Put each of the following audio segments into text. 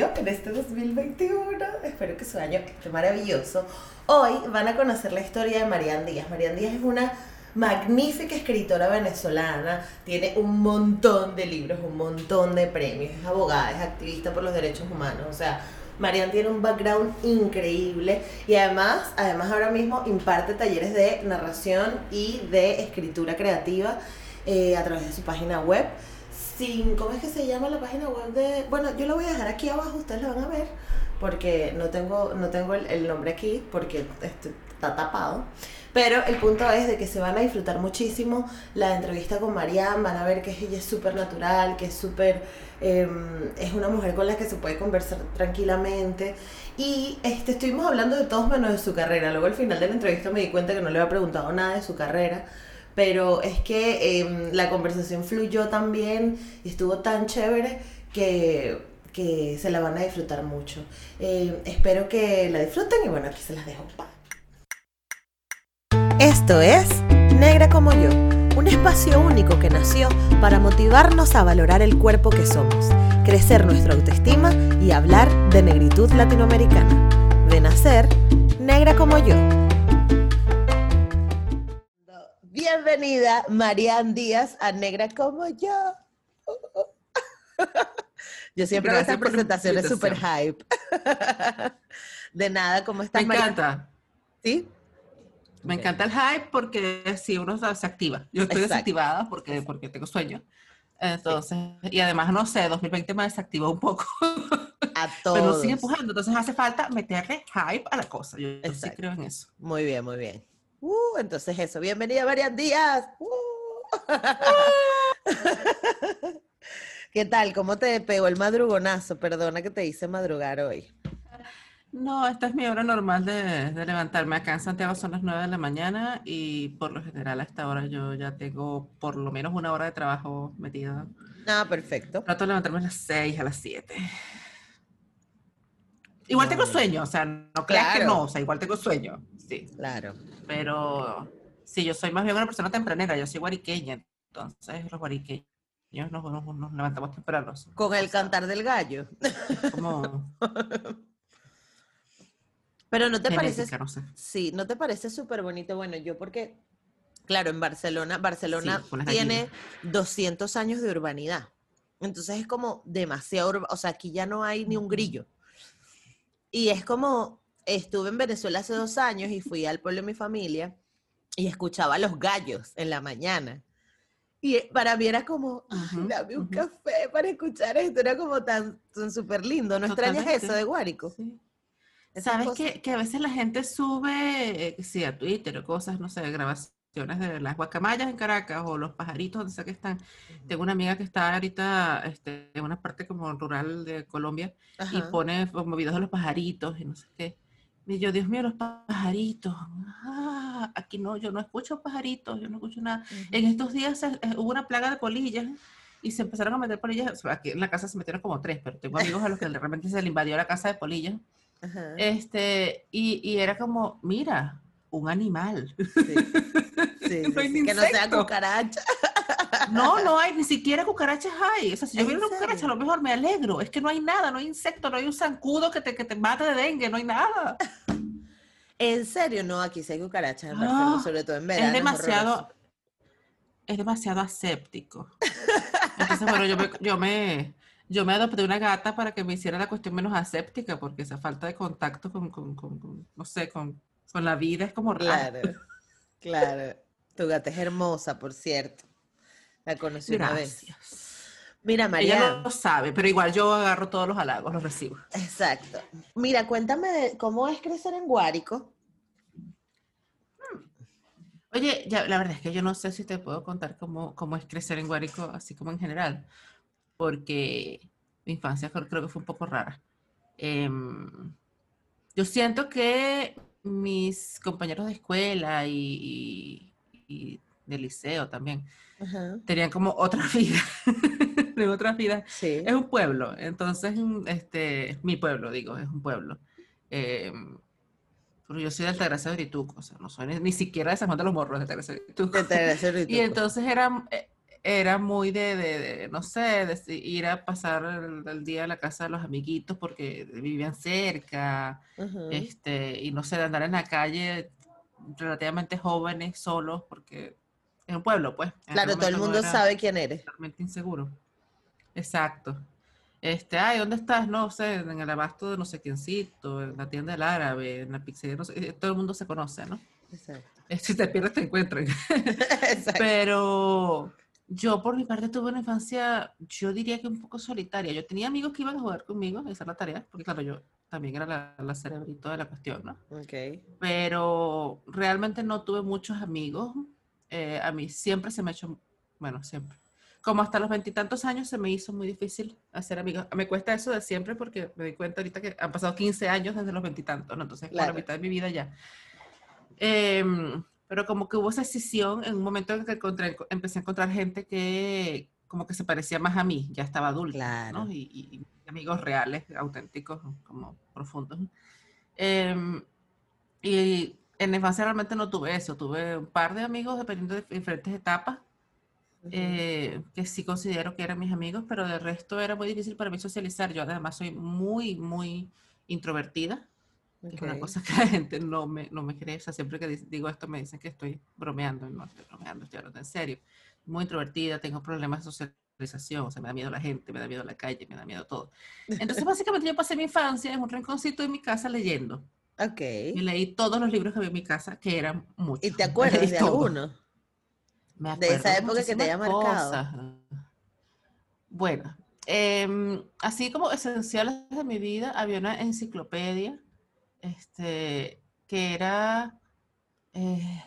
en este 2021. Espero que su año esté maravilloso. Hoy van a conocer la historia de Marian Díaz. Marian Díaz es una magnífica escritora venezolana, tiene un montón de libros, un montón de premios, es abogada, es activista por los derechos humanos, o sea, Marian tiene un background increíble y además, además ahora mismo imparte talleres de narración y de escritura creativa eh, a través de su página web ¿cómo es que se llama la página web de...? Bueno, yo lo voy a dejar aquí abajo, ustedes lo van a ver, porque no tengo, no tengo el, nombre aquí, porque este, está tapado. Pero el punto es de que se van a disfrutar muchísimo la entrevista con Marianne, van a ver que ella es súper natural, que es súper... Em, es una mujer con la que se puede conversar tranquilamente. Y este, estuvimos hablando de todos menos de su carrera. Luego al final de la entrevista me di cuenta que no le había preguntado nada de su carrera pero es que em, la conversación fluyó tan bien y estuvo tan chévere que, que se la van a disfrutar mucho. Em, espero que la disfruten y bueno, aquí se las dejo. Esto es Negra como yo, un espacio único que nació para motivarnos a valorar el cuerpo que somos, crecer nuestra autoestima y hablar de negritud latinoamericana. De nacer, negra como yo. Bienvenida, Marian Díaz, a Negra como yo. Yo siempre hago esta presentación es súper hype. De nada, ¿cómo estás, Me encanta. ¿Sí? Me encanta el hype porque si uno se activa. Yo estoy desactivada porque, porque tengo sueño. Entonces, y además, no sé, 2020 me desactivó un poco. A todos. Pero sigue empujando. Entonces hace falta meterle hype a la cosa. Yo, yo sí creo en eso. Muy bien, muy bien. Uh, entonces eso, bienvenida Marian Díaz. Uh. ¿Qué tal? ¿Cómo te pegó el madrugonazo? Perdona que te hice madrugar hoy. No, esta es mi hora normal de, levantarme. Acá en Santiago son las 9 de la mañana y por lo general a esta hora yo ya tengo por lo menos una hora de trabajo metida. Ah, perfecto. Trato de levantarme a las 6, a las 7. Igual tengo sueño, o sea, no creas que no, o sea, igual tengo sueño, sí. Claro. Pero sí, yo soy más bien una persona tempranera, yo soy guariqueña, entonces los guariqueños nos, nos, levantamos temprano. Con el cantar del gallo. Como... Pero no te parece, sí, no te parece súper bonito. Bueno, yo porque, claro, en Barcelona, Barcelona tiene 200 años de urbanidad. Entonces es como demasiado, o sea, aquí ya no hay ni un grillo. Y es como, estuve en Venezuela hace dos años y fui al pueblo de mi familia y escuchaba los gallos en la mañana. Y para mí era como, dame un café para escuchar esto, era como tan súper lindo. ¿No extrañas eso de Guárico? Sí. ¿Sabes que, que, a veces la gente sube, eh, sí, a Twitter o cosas, no sé, grabaciones de las guacamayas en Caracas o los pajaritos donde sea que están. Tengo una amiga que está ahorita este, en una parte como rural de Colombia y pone como videos de los pajaritos y no sé qué. Y yo, Dios mío, los pajaritos. Ah, aquí no, yo no escucho pajaritos, yo no escucho nada. En estos días hubo una plaga de polillas y se empezaron a meter polillas. Aquí en la casa se metieron como tres, pero tengo amigos a los que realmente se le invadió la casa de polillas. Este, y, y, era como, mira, un animal. Sí. que no sea cucaracha. No, no hay, ni siquiera cucarachas hay. O sea, si yo veo una cucaracha, a lo mejor me alegro. Es que no hay nada, no hay insecto, no hay un zancudo que te, que te mate de dengue, no hay nada. En serio, no, aquí sí hay cucarachas, en sobre todo en verano. Es demasiado, es, demasiado aséptico. Entonces, bueno, yo me, yo me, yo me adopté una gata para que me hiciera la cuestión menos aséptica, porque esa falta de contacto con, con, con, no sé, con, con la vida es como raro. Claro, claro. Tu gata es hermosa, por cierto. La conocí una vez. Mira, María. Ella no lo sabe, pero igual yo agarro todos los halagos, los recibo. Exacto. Mira, cuéntame cómo es crecer en Guárico. Oye, ya, la verdad es que yo no sé si te puedo contar cómo, cómo es crecer en Guárico, así como en general, porque mi infancia creo, que fue un poco rara. Em, yo siento que mis compañeros de escuela y, y, y de liceo también Ajá. tenían como otra vida, de otra vida. Sí. Es un pueblo, entonces, este, mi pueblo, digo, es un pueblo. Pero yo soy de Altagracia de Orituco, o sea, no soy ni, ni siquiera de San Juan de los Morros, de Altagracia de Y entonces era, eh, era muy de, de- de, no sé, de ir a pasar el, el día a la casa de los amiguitos porque vivían cerca, este, y no sé, de andar en la calle relativamente jóvenes, solos, porque es un pueblo, pues. en Claro, aquel todo el no mundo sabe quién eres. totalmente inseguro. Exacto. Este, ay, ¿dónde estás? No sé, en el abasto de no sé quiéncito, en la tienda del árabe, en la pizzería, no sé, eh, todo el mundo se conoce, ¿no? Exacto. Si te pierdes, te encuentran. Exacto. Pero yo por mi parte tuve una infancia, yo diría que un poco solitaria. Yo tenía amigos que iban a jugar conmigo a hacer la tarea, porque claro, yo también era la, la cerebrito de la cuestión, ¿no? Ok. Pero realmente no tuve muchos amigos. Eh, a mí siempre se me ha hecho, bueno, siempre. Como hasta los veintitantos años se me hizo muy difícil hacer amigos. Me cuesta eso de siempre porque me di cuenta ahorita que han pasado 15 años desde los veintitantos, ¿no? Entonces, por Claro. la mitad de mi vida ya. Em, pero como que hubo esa decisión en un momento en que encontré- empecé a encontrar gente que como que se parecía más a mí, ya estaba adulta, Claro. ¿no? Y, y- amigos reales, auténticos, como profundos. Em, y en la infancia realmente no tuve eso, tuve un par de amigos dependiendo de diferentes etapas, Ujú. eh, que sí considero que eran mis amigos, pero de resto era muy difícil para mí socializar. Yo además soy muy, muy introvertida, que es una cosa que la gente no me, no me cree. O sea, siempre que di- digo esto me dicen que estoy bromeando, no estoy bromeando, estoy hablando en serio. Muy introvertida, tengo problemas de socialización, o sea, me da miedo la gente, me da miedo la calle, me da miedo todo. Entonces, básicamente yo pasé mi infancia en un rinconcito de mi casa leyendo. Ok. Y leí todos los libros que había en mi casa, que eran muchos. ¿Y te me acuerdas de todos. alguno? Me de esa acuerdo época que te haya marcado? cosas. Bueno, em, así como esenciales de mi vida, había una enciclopedia este, que era, eh,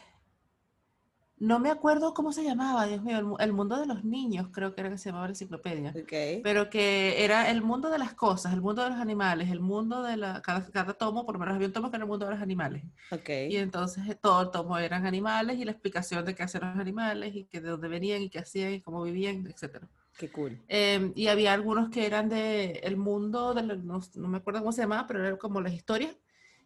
no me acuerdo cómo se llamaba, Dios mío, el, mu- el mundo de los niños, creo que era que se llamaba la enciclopedia, pero que era el mundo de las cosas, el mundo de los animales, el mundo de la, cada, cada tomo, por lo menos había un tomo que era el mundo de los animales. Y entonces eh, todo el tomo eran animales y la explicación de qué hacían los animales y que de dónde venían y qué hacían y cómo vivían, etc. Qué cool. y había algunos que eran de el mundo, de, no, no me acuerdo cómo se llamaba, pero eran como las historias.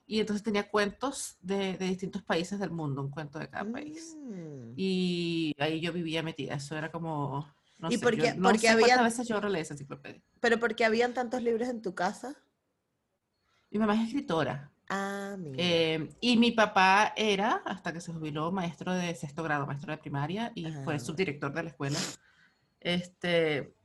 Y entonces tenía cuentos de, de distintos países del mundo, un cuento de cada país. Mm. Y ahí yo vivía metida, eso era como... No ¿Y sé, por yo no sé veces yo releí esa enciclopedia. Pero porque habían tantos libros en tu casa. Mi mamá es escritora. Ah, mira. Eh, y mi papá era, hasta que se jubiló, maestro de sexto grado, maestro de primaria, y fue subdirector de la escuela. Este,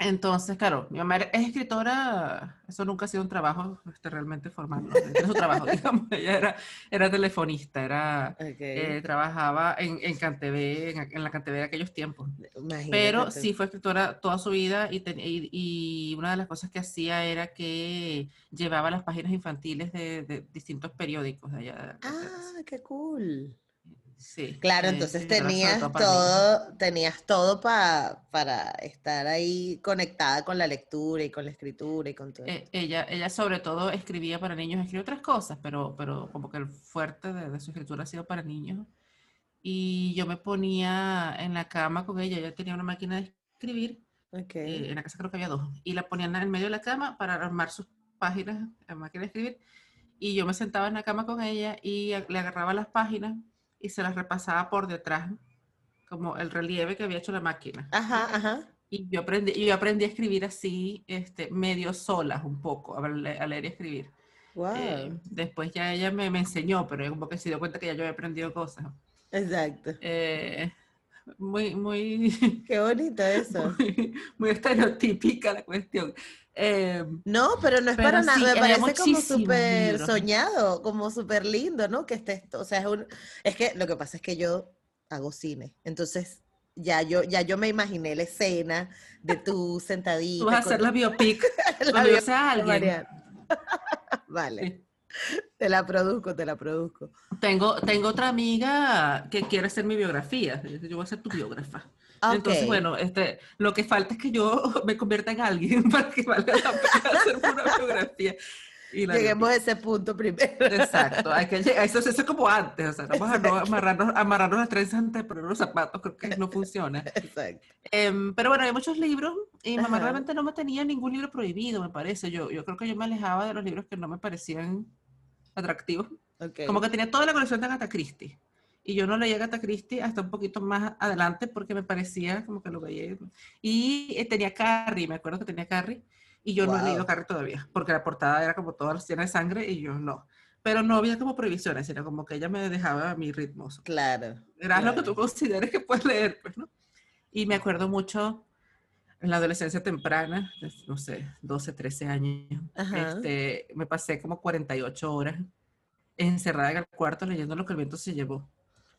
entonces, claro, mi mamá es escritora, eso nunca ha sido un trabajo este, realmente formal, ¿no? Es su trabajo, digamos, ella era, era telefonista, era, eh, trabajaba en, en en, en la CanTV de aquellos tiempos. Imagínate Pero sí fue escritora toda su vida y, ten- y- y una de las cosas que hacía era que llevaba las páginas infantiles de, de distintos periódicos de allá. de. Ah, qué cool. Sí. Claro, eh, entonces tenías todo tenías todo pa- para estar ahí conectada con la lectura y con la escritura y con todo. Eh, ella, ella sobre todo escribía para niños, escribió otras cosas, pero, pero como que el fuerte de, de su escritura ha sido para niños. Y yo me ponía en la cama con ella, ella tenía una máquina de escribir Ok. eh, en la casa creo que había dos, y la ponían en el medio de la cama para armar sus páginas la máquina de escribir, y yo me sentaba en la cama con ella y le agarraba las páginas y se las repasaba por detrás, como el relieve que había hecho la máquina. Ajá, ajá. Y yo aprendí, yo aprendí a escribir así, este, medio solas un poco, a, le- a leer y escribir. Wow. Eh, después ya ella me, me enseñó, pero como que se dio cuenta que ya yo había aprendido cosas. Exacto. Eh, muy, muy, Qué bonito eso. muy, muy estereotípica la cuestión. Eh, No, pero no es Pero para nada, me parece como súper soñado, como súper lindo, ¿no? Que esté esto, o sea, es, un- es que lo que pasa es que yo hago cine, entonces ya yo, ya yo me imaginé la escena de tú sentadita. tú vas a hacer la biopic la cuando bio- yo sea de alguien. Vale. Sí. Te la produzco, te la produzco. Tengo, tengo otra amiga que quiere hacer mi biografía. Yo voy a ser tu biógrafa. Entonces, bueno, este, lo que falta es que yo me convierta en alguien para que valga la pena hacer una biografía. Lleguemos a ese punto primero. Exacto, hay que llegar, eso, es como antes, o sea, vamos a no amarrarnos, amarrarnos las trenzas antes de poner los zapatos, creo que no funciona. Exacto. Em, pero bueno, hay muchos libros y mamá realmente no me tenía ningún libro prohibido, me parece. Yo, yo creo que yo me alejaba de los libros que no me parecían atractivos. Como que tenía toda la colección de Agatha Christie. Y yo no leía Agatha Christie hasta un poquito más adelante porque me parecía como que lo veía. Y eh, tenía Carrie, me acuerdo que tenía Carrie. Y yo no he leído Carrie todavía, porque la portada era como toda llena de sangre y yo no. Pero no había como prohibiciones, sino como que ella me dejaba a mi ritmo. Claro. Era lo que tú consideres que puedes leer, pues, ¿no? Y me acuerdo mucho en la adolescencia temprana, no sé, 12, 13 años, este, me pasé como 48 horas encerrada en el cuarto leyendo lo que el viento se llevó.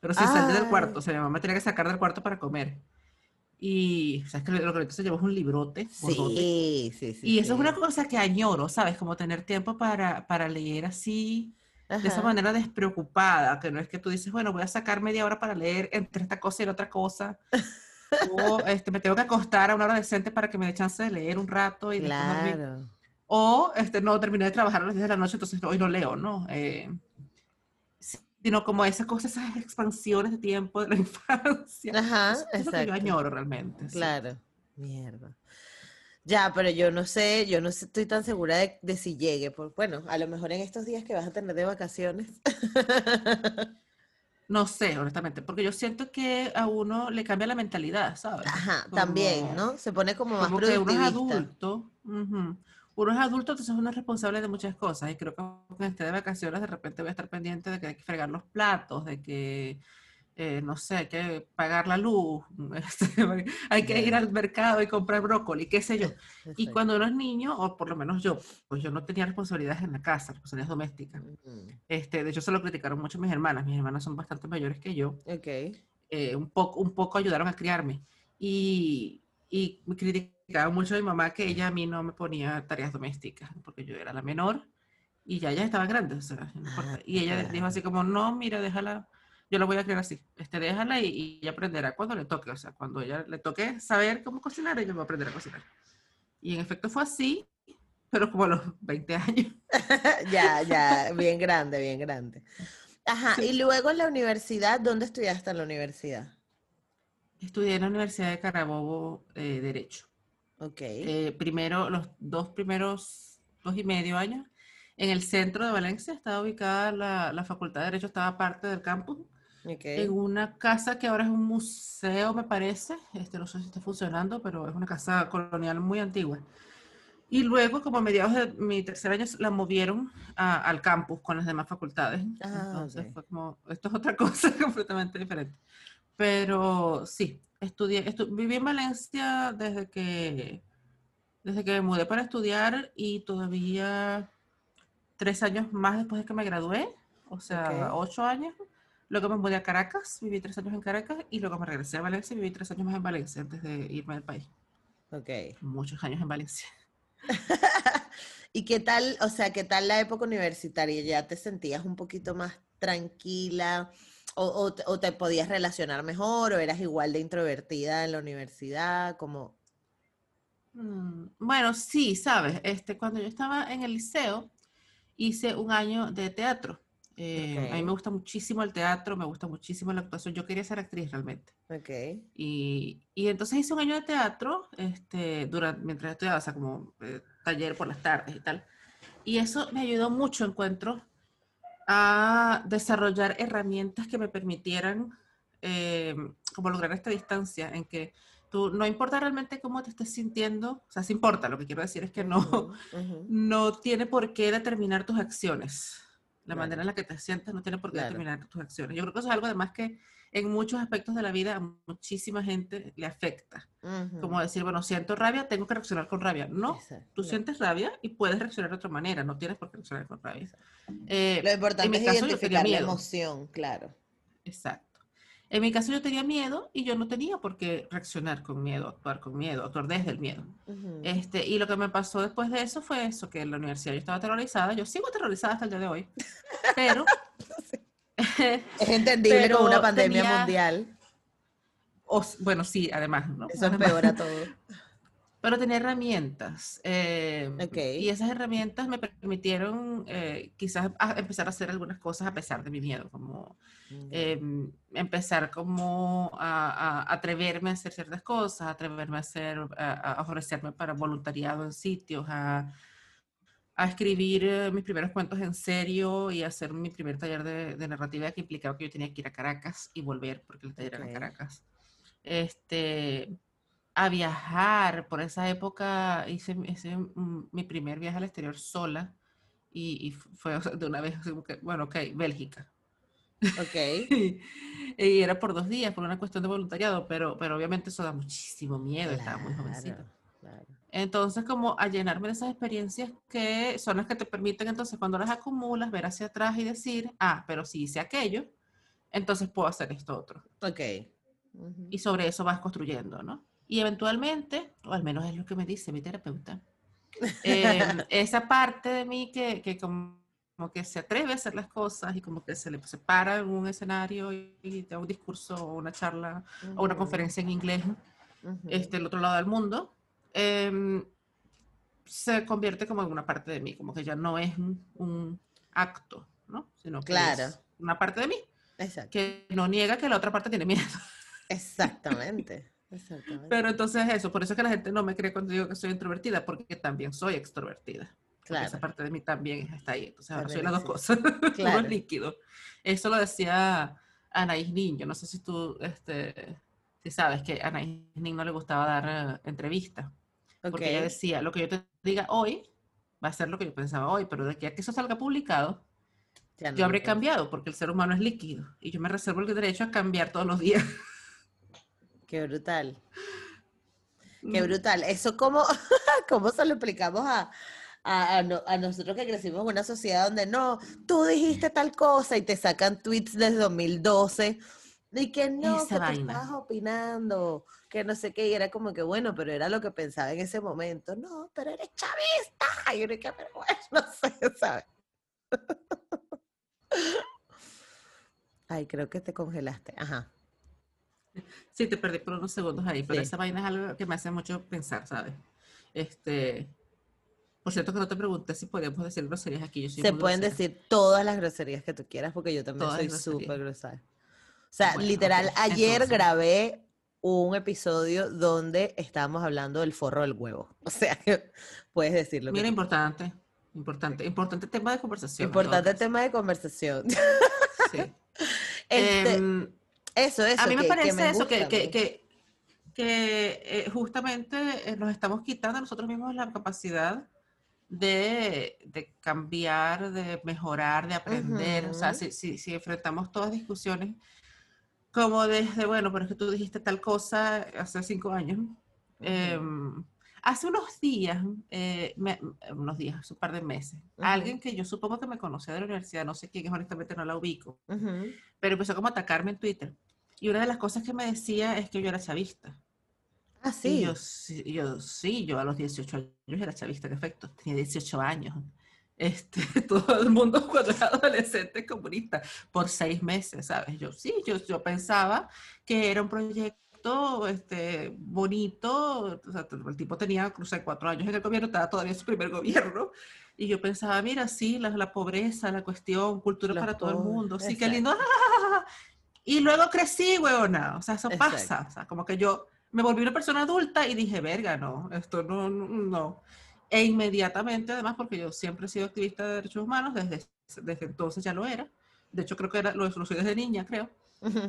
Pero sin salir del cuarto, o sea, mi mamá tenía que sacar del cuarto para comer. Y, sabes que lo que se llevó es un librote. Sí, sí, sí. Y eso es una cosa que añoro, ¿sabes? Como tener tiempo para, para leer así, de esa manera despreocupada, que no es que tú dices, bueno, voy a sacar media hora para leer entre esta cosa y la otra cosa. o este, me tengo que acostar a una hora decente para que me dé chance de leer un rato y claro. O este, no terminé de trabajar a las 10 de la noche, entonces hoy no leo, ¿no? Eh, sino como esas cosas, esas expansiones de tiempo de la infancia. Ajá, eso, es lo que yo añoro realmente. Claro, mierda. Ya, pero yo no sé, yo no estoy tan segura de, de si llegue. Por, bueno, a lo mejor en estos días que vas a tener de vacaciones. No sé, honestamente, porque yo siento que a uno le cambia la mentalidad, ¿sabes? Ajá, también, ¿no? Se pone como más como que uno es adulto. Uno es adulto, entonces uno es responsable de muchas cosas. Y creo que cuando esté de vacaciones, de repente voy a estar pendiente de que hay que fregar los platos, de que eh, no sé, hay que pagar la luz, este, hay que ir al mercado y comprar brócoli, qué sé yo. Y cuando uno es niño, o por lo menos yo, pues yo no tenía responsabilidades en la casa, responsabilidades domésticas. este, de hecho, se lo criticaron mucho mis hermanas. Mis hermanas son bastante mayores que yo. Okay. Eh, un, poco, un poco ayudaron a criarme. Y, y me criticaban mucho a mi mamá que ella a mí no me ponía tareas domésticas, porque yo era la menor y ya ya estaba grande. O sea, ah, y ella dijo así como, no, mira, déjala yo lo voy a crear así. Este, déjala y, y, aprenderá cuando le toque. O sea, cuando ella le toque saber cómo cocinar, ella va a aprender a cocinar. Y en efecto fue así, pero como a los 20 años. ya, ya, bien grande, bien grande. Ajá, y luego en la universidad, ¿dónde estudiaste en la universidad? Estudié en la Universidad de Carabobo eh, Derecho. Ok. Eh, primero, los dos primeros, dos y medio años, en el centro de Valencia estaba ubicada la, la Facultad de Derecho, estaba parte del campus en una casa que ahora es un museo, me parece. Este, no sé si está funcionando, pero es una casa colonial muy antigua. Y luego, como a mediados de mi tercer año, la movieron al campus con las demás facultades. Ah, Entonces fue como, esto es otra cosa completamente diferente. Pero sí, estudié, viví en Valencia desde que, desde que me mudé para estudiar y todavía tres años más después de que me gradué, o sea, ocho años. Luego me mudé a Caracas, viví tres años en Caracas y luego me regresé a Valencia y viví tres años más en Valencia antes de irme del país. Ok. Muchos años en Valencia. ¿Y qué tal, o sea, qué tal la época universitaria? ¿Ya te sentías un poquito más tranquila o, o, te podías relacionar mejor o eras igual de introvertida en la universidad? Como... Mm, bueno, sí, sabes, este, cuando yo estaba en el liceo hice un año de teatro. Eh, a mí me gusta muchísimo el teatro, me gusta muchísimo la actuación. Yo quería ser actriz realmente. Okay. Y, y, entonces hice un año de teatro este, durante, mientras estudiaba, o sea, como eh, taller por las tardes y tal. Y eso me ayudó mucho, encuentro, a desarrollar herramientas que me permitieran eh, como lograr esta distancia en que tú, no importa realmente cómo te estés sintiendo, o sea, sí importa, lo que quiero decir es que no, no tiene por qué determinar tus acciones. La manera en la que te sientes no tiene por qué determinar tus acciones. Yo creo que eso es algo además que en muchos aspectos de la vida a muchísima gente le afecta. Como decir, bueno, siento rabia, tengo que reaccionar con rabia. No, tú sientes rabia y puedes reaccionar de otra manera, no tienes por qué reaccionar con rabia. Eh, Lo importante es identificar la emoción, claro. Exacto. En mi caso yo tenía miedo y yo no tenía por qué reaccionar con miedo, actuar con miedo, actuar desde el miedo. este, y lo que me pasó después de eso fue eso, que en la universidad yo estaba aterrorizada, yo sigo aterrorizada hasta el día de hoy, pero... es entendible con una pandemia mundial. bueno, sí, además, ¿no? Eso empeora todo. Pero tenía herramientas. Eh, y esas herramientas me permitieron eh, quizás empezar a hacer algunas cosas a pesar de mi miedo, como em, empezar como a, atreverme a hacer ciertas cosas, a atreverme a hacer, a, ofrecerme para voluntariado en sitios, a, escribir eh, mis primeros cuentos en serio y hacer mi primer taller de, narrativa que implicaba que yo tenía que ir a Caracas y volver porque el taller era en Caracas. Este, a viajar. Por esa época hice, mi primer viaje al exterior sola y, fue de una vez, bueno, ok, Bélgica. Ok. y, era por dos días, por una cuestión de voluntariado, pero, pero obviamente eso da muchísimo miedo, estaba muy jovencita. Entonces, como a llenarme de esas experiencias que son las que te permiten, entonces, cuando las acumulas, ver hacia atrás y decir, ah, pero si hice aquello, entonces puedo hacer esto otro. Ok. Y sobre eso vas construyendo, ¿no? Y eventualmente, o al menos es lo que me dice mi terapeuta, em, esa parte de mí que, que como, que se atreve a hacer las cosas y como que se le separa en un escenario y, da un discurso o una charla o una conferencia en inglés este, el otro lado del mundo, em, se convierte como en una parte de mí, como que ya no es un, acto, ¿no? Sino que claro. es una parte de mí. Exacto. Que no niega que la otra parte tiene miedo. Exactamente. Pero entonces eso, por eso es que la gente no me cree cuando digo que soy introvertida, porque también soy extrovertida. Claro. Esa parte de mí también está ahí. Entonces ahora soy las dos cosas. Claro. líquido. Eso lo decía Anaís Nin. no sé si tú este, si sabes que a Anaís Nin no le gustaba dar uh, entrevistas. Porque ella decía, lo que yo te diga hoy va a ser lo que yo pensaba hoy, pero de aquí a que eso salga publicado, yo habré cambiado, porque el ser humano es líquido. Y yo me reservo el derecho a cambiar todos los días. Qué brutal. Qué mm. brutal. Eso cómo, cómo se lo explicamos a, a, nosotros que crecimos en una sociedad donde no, tú dijiste tal cosa y te sacan tweets desde 2012 y que no, que te estabas opinando, que no sé qué, y era como que bueno, pero era lo que pensaba en ese momento. No, pero eres chavista. Y yo que, pero bueno, no sé, ¿sabes? Ay, creo que te congelaste. Ajá. Sí, te perdí por unos segundos ahí, pero esa vaina es algo que me hace mucho pensar, ¿sabes? Este, por cierto que no te pregunté si podíamos decir groserías aquí. Se pueden decir todas las groserías que tú quieras porque yo también soy súper grosera. O sea, literal, ayer grabé un episodio donde estábamos hablando del forro del huevo. O sea, puedes decirlo. Mira, importante, importante, importante tema de conversación. Importante tema de conversación. Sí. este, em, eso, eso. A mí me parece eso, que, que, que, que eh, justamente eh, nos estamos quitando a nosotros mismos la capacidad de, de cambiar, de mejorar, de aprender. O sea, si, si, si, enfrentamos todas discusiones como desde, bueno, pero es que tú dijiste tal cosa hace cinco años. Em, hace unos días, eh, unos días, un par de meses, alguien que yo supongo que me conocía de la universidad, no sé quién es, honestamente no la ubico, pero empezó como a atacarme en Twitter. Y una de las cosas que me decía es que yo era chavista. Ah, sí. yo, yo, sí, yo a los 18 años era chavista, en efecto, tenía 18 años. Este, todo el mundo cuando era adolescente comunista, por seis meses, ¿sabes? Yo sí, yo, yo pensaba que era un proyecto este, bonito, o sea, el tipo tenía, no sé, cuatro años en el gobierno, estaba todavía en su primer gobierno, y yo pensaba, mira, sí, la, la pobreza, la cuestión, cultura para todo el mundo, sí, qué lindo, Y luego crecí, weona. O sea, eso pasa. O sea, como que yo me volví una persona adulta y dije, verga, no, esto no, no, E inmediatamente, además, porque yo siempre he sido activista de derechos humanos, desde, desde entonces ya lo era. De hecho, creo que era, lo, lo soy desde niña, creo.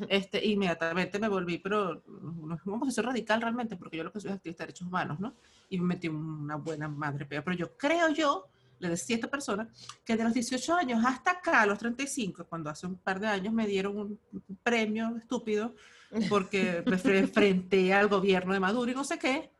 Este, inmediatamente me volví, pero no es una posición radical realmente, porque yo lo que soy es activista de derechos humanos, ¿no? Y me metí una buena madre Pero yo creo yo le decía a esta persona que de los 18 años hasta acá, a los 35, cuando hace un par de años me dieron un, premio estúpido porque me enfrenté al gobierno de Maduro y no sé qué,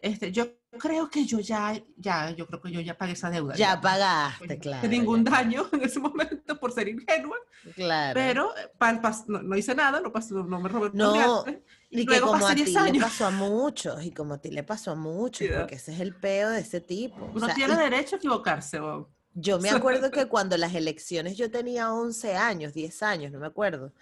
Este, yo creo que yo ya, ya, yo creo que yo ya pagué esa deuda. Ya pagaste, Pues, claro. ningún ya. daño en ese momento por ser ingenua, Claro. pero eh, pal- pas- no, no hice nada, no, pasó, no me robé No, Y que como a ti 10 le pasó a muchos, y como a ti le pasó a muchos, Ya. porque ese es el peo de ese tipo. O Uno sea, tiene y derecho a equivocarse. o- yo me acuerdo que cuando las elecciones yo tenía 11 años, 10 años, no me acuerdo.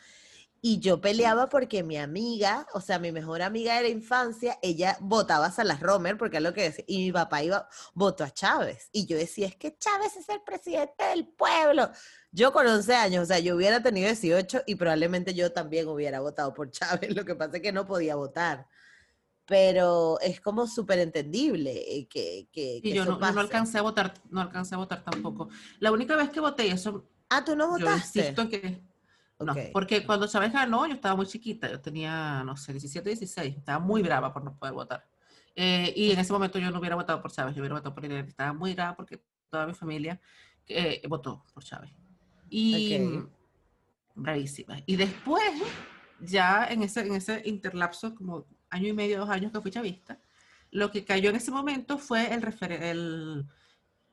Y yo peleaba porque mi amiga, o sea, mi mejor amiga de la infancia, ella votaba a Salas Romer, porque es lo que decía, y mi papá iba, votó a Chávez. Y yo decía, es que Chávez es el presidente del pueblo. Yo con 11 años, o sea, yo hubiera tenido 18 y probablemente yo también hubiera votado por Chávez, lo que pasa es que no podía votar. Pero es como súper entendible eh, que, que, Y que yo eso no, yo no pase. alcancé a votar, no alcancé a votar tampoco. La única vez que voté, y eso Ah, ¿tú no yo votaste? insisto en no, porque cuando Chávez ganó, yo estaba muy chiquita, yo tenía, no sé, 17, 16, estaba muy brava por no poder votar. Eh, y en ese momento yo no hubiera votado por Chávez, yo hubiera votado por Hillary, estaba muy brava porque toda mi familia eh, votó por Chávez. Y Ok. bravísima. Y después, ya en ese, en ese interlapso, como año y medio, dos años que fui chavista, lo que cayó en ese momento fue el, el,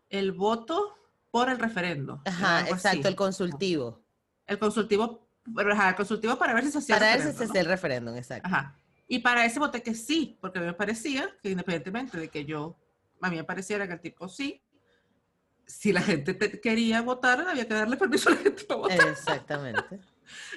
el voto por el referendo. Ajá, así. exacto, el consultivo. El consultivo, el consultivo para ver si se hacía Para el ver si se hace el referéndum, exacto. Ajá. Y para ese voté que sí, porque a mí me parecía que independientemente de que yo, a mí me pareciera que el tipo sí, si la gente te- quería votar, había que darle permiso a la gente para votar. Exactamente.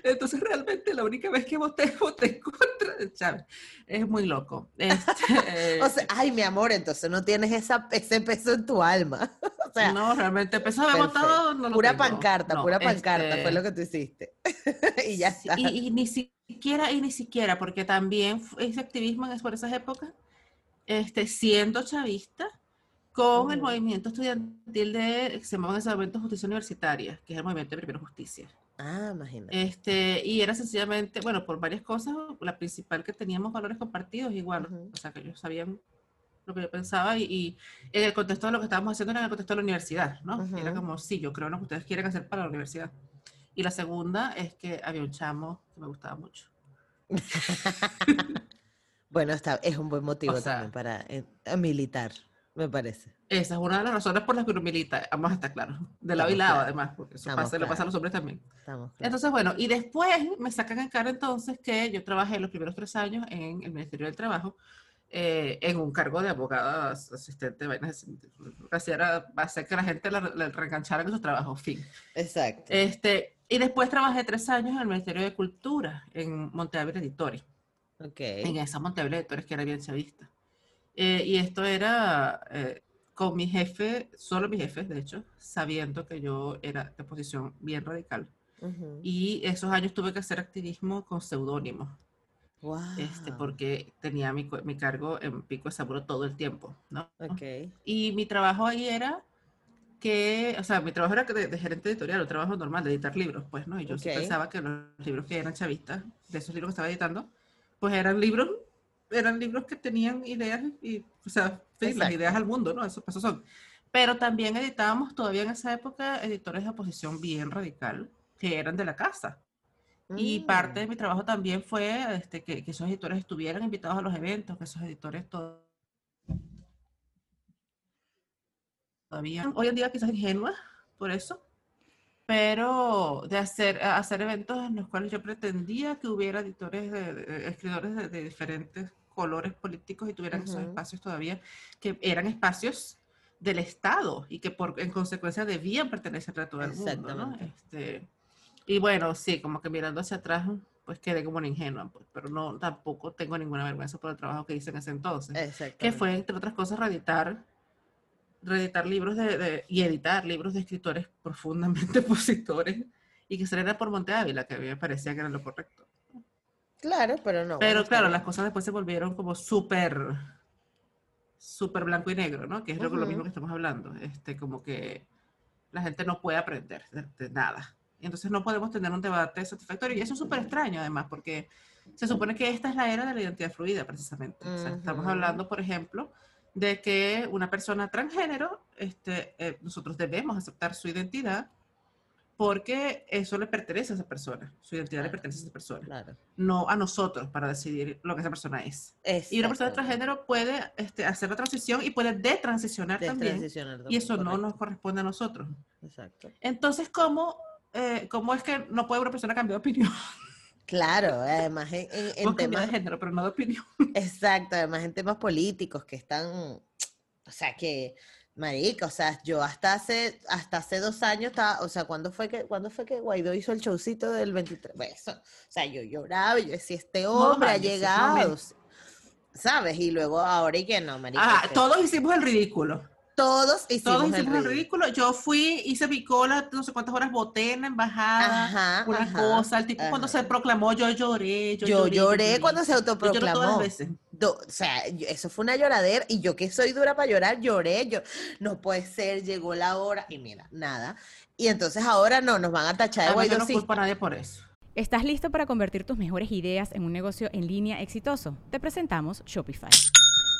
Entonces, realmente, la única vez que voté, voté en contra de Chávez. Es muy loco. Este, O sea, ay, mi amor, entonces no tienes esa, ese peso en tu alma. O sea, no, realmente, haber perfecto. votado, no lo pura tengo. pancarta, No, pura pancarta este, fue lo que tú hiciste. y ya está. Y, y ni siquiera, y ni siquiera, porque también ese activismo es por esas épocas, este, siendo chavista, con el movimiento estudiantil de, que se llamaba en ese momento Justicia Universitaria, que es el movimiento de Primera Justicia. Ah, imagínate. Este, y era sencillamente, bueno, por varias cosas, la principal que teníamos valores compartidos igual, o sea, que ellos sabían lo que yo pensaba y, y en el contexto de lo que estábamos haciendo era en el contexto de la universidad, ¿no? Era como, sí, yo creo lo que ustedes quieren hacer para la universidad. Y la segunda es que había un chamo que me gustaba mucho. Bueno, está, es un buen motivo sea- también para eh, militar, me parece. Esa es una de las razones por las que uno milita, vamos a estar claros, de lado y lado claros. además, porque eso pasa, le pasa a los hombres también. Claros. Entonces, bueno, y después me sacan en cara entonces que yo trabajé los primeros tres años en el Ministerio del Trabajo eh, en un cargo de abogada as- asistente, vainas. Lo hacía era hacer que la gente la, la reenganchara en su trabajo, fin. Exacto. Este, y después trabajé tres años en el Ministerio de Cultura, en Montevideo Editores, ok. en esa Montevideo Editores que era bien chavista. Eh, y esto era eh, con mi jefe, solo mi jefe, de hecho, sabiendo que yo era de posición bien radical. Ujú. Y esos años tuve que hacer activismo con seudónimo, Wow. este, porque tenía mi, mi cargo en Pico de Saburo todo el tiempo, ¿no? Ok. Y mi trabajo ahí era que, o sea, mi trabajo era de, de gerente editorial, un trabajo normal, de editar libros, pues, ¿no? Y yo sí Ok. pensaba que los libros que eran chavistas, de esos libros que estaba editando, pues eran libros, eran libros que tenían ideas, y, o sea, sí, las ideas al mundo, ¿no? Eso, eso son. Pero también editábamos todavía en esa época editores de oposición bien radical, que eran de la casa. Y parte de Mm, mi trabajo también fue este, que, que esos editores estuvieran invitados a los eventos, que esos editores to- todavía, hoy en día quizás ingenua por eso, pero de hacer, hacer eventos en los cuales yo pretendía que hubiera editores, de, de- escritores de, de diferentes colores políticos y tuvieran esos Ujú. espacios todavía, que eran espacios del Estado y que por, en consecuencia debían pertenecer a todo el mundo, ¿no? Este, y bueno, sí, como que mirando hacia atrás, pues quedé como una ingenua, pues, pero no, tampoco tengo ninguna vergüenza por el trabajo que hice en ese entonces, que fue, entre otras cosas, reeditar, reeditar libros de, de- y editar libros de escritores profundamente opositores y que saliera por Monte Ávila, que a mí me parecía que era lo correcto. Claro, pero no. Pero bueno, claro, bien. las cosas después se volvieron como súper, súper blanco y negro, ¿no? Que es lo, lo mismo que estamos hablando. Este, como que la gente no puede aprender de, de nada. Y entonces no podemos tener un debate satisfactorio. Y eso es súper extraño, además, porque se supone que esta es la era de la identidad fluida, precisamente. O sea, estamos hablando, por ejemplo, de que una persona transgénero, este, eh, nosotros debemos aceptar su identidad porque eso le pertenece a esa persona, su identidad le Claro. pertenece a esa persona, Claro. no a nosotros para decidir lo que esa persona es. Y una persona transgénero puede este, hacer la transición y puede detransicionar también, y eso no nos corresponde a nosotros. Exacto. Entonces, ¿cómo, eh, ¿cómo es que no puede una persona cambiar de opinión? Claro, además en, temas, de género, pero no de opinión. exacto, además en temas políticos que están, o sea, que, marica, o sea, yo hasta hace, hasta hace dos años estaba, o sea, ¿cuándo fue que, cuándo fue que Guaidó hizo el showcito del 23? Bueno, eso, o sea, yo lloraba, y yo decía, este hombre ha llegado. ¿sabes? Y luego ahora y que no, marica. Que todos hicimos el ridículo. Todos hicimos, Todos el hicimos el ridículo. ridículo. Yo fui, hice mi cola, no sé cuántas horas voté en la embajada. Ajá, una ajá, cosa, el tipo cuando se proclamó, yo lloré, yo, Yo lloré. lloré cuando se Yo lloro todas autoproclamó. las veces. Do- o sea, yo- eso fue una lloradera y yo que soy dura para llorar, lloré, yo, no puede ser, llegó la hora y mira, nada. Y entonces ahora no, nos van a tachar de yo no culpo a nadie por eso. ¿Estás listo para convertir tus mejores ideas en un negocio en línea exitoso? Te presentamos Shopify.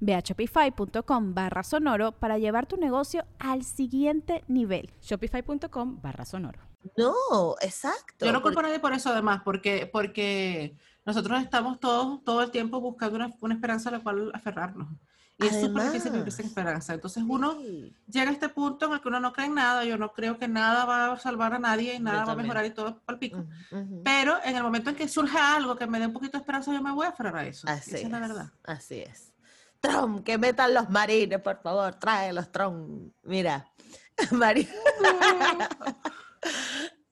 Ve a shopify.com barra sonoro para llevar tu negocio al siguiente nivel. Shopify.com barra sonoro. No, exacto. Yo no culpo a nadie por eso, además, porque, porque nosotros estamos todos todo el tiempo buscando una, una esperanza a la cual aferrarnos. Y es súper difícil vivir sin esperanza. Entonces uno Sí. llega a este punto en el que uno no cree en nada. Yo no creo que nada va a salvar a nadie y nada va a mejorar y todo al pico. Ujú, ujú. Pero en el momento en que surja algo que me dé un poquito de esperanza, yo me voy a aferrar a eso. Así Esa es la verdad. Así es. Trump, que metan los marines, por favor, trae los Trump. Mira, Mari-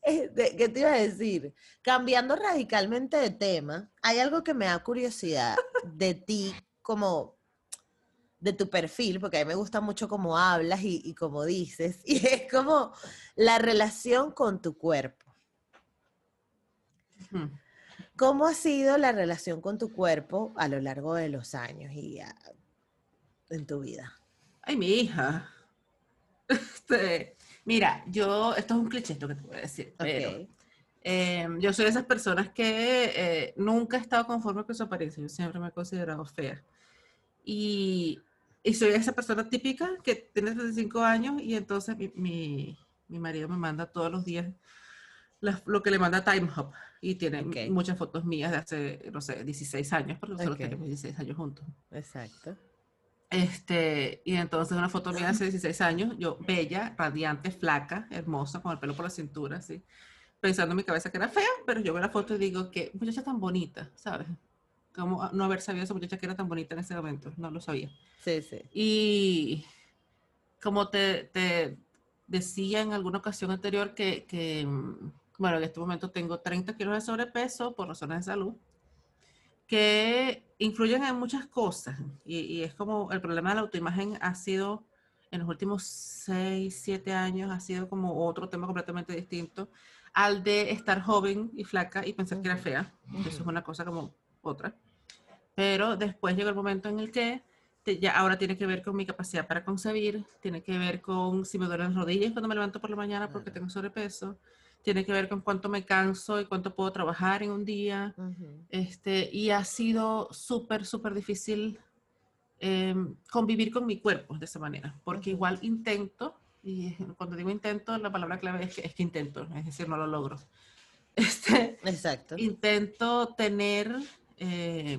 Este, ¿Qué te iba a decir? Cambiando radicalmente de tema, hay algo que me da curiosidad de ti, como de tu perfil, porque a mí me gusta mucho cómo hablas y, y cómo dices, y es como la relación con tu cuerpo. ¿Cómo ha sido la relación con tu cuerpo a lo largo de los años y en tu vida? Ay, mi hija. Este, mira, yo, esto es un cliché esto que te voy a decir, pero Ok. eh, yo soy de esas personas que eh, nunca he estado conforme con su apariencia, yo siempre me he considerado fea. Y, y soy esa persona típica que tiene 35 años y entonces mi, mi, mi marido me manda todos los días las- lo que le manda Time Hop y tiene Ok. muchas fotos mías de hace, no sé, 16 años, porque nosotros Ok. tenemos 16 años juntos. Exacto. Este, y entonces una foto mía de hace 16 años, yo bella, radiante, flaca, hermosa, con el pelo por la cintura, así, pensando en mi cabeza que era fea, pero yo veo la foto y digo, qué muchacha tan bonita, ¿sabes? ¿Cómo no haber sabido esa muchacha que era tan bonita en ese momento? No lo sabía. Sí, sí. Y como te, te decía en alguna ocasión anterior que, que, mm, bueno, en este momento tengo 30 kilos de sobrepeso por razones de salud, que influyen en muchas cosas. Y, y es como el problema de la autoimagen ha sido, en los últimos 6, 7 años, ha sido como otro tema completamente distinto al de estar joven y flaca y pensar que era fea. Eso es una cosa como otra. Pero después llegó el momento en el que te- ya ahora tiene que ver con mi capacidad para concebir, tiene que ver con si me duelen las rodillas cuando me levanto por la mañana porque Claro. tengo sobrepeso, tiene que ver con cuánto me canso y cuánto puedo trabajar en un día. Este, y ha sido súper, súper difícil em, convivir con mi cuerpo de esa manera, porque igual intento, y cuando digo intento, la palabra clave es que, es que intento, es decir, no lo logro. Este, Exacto. intento tener eh,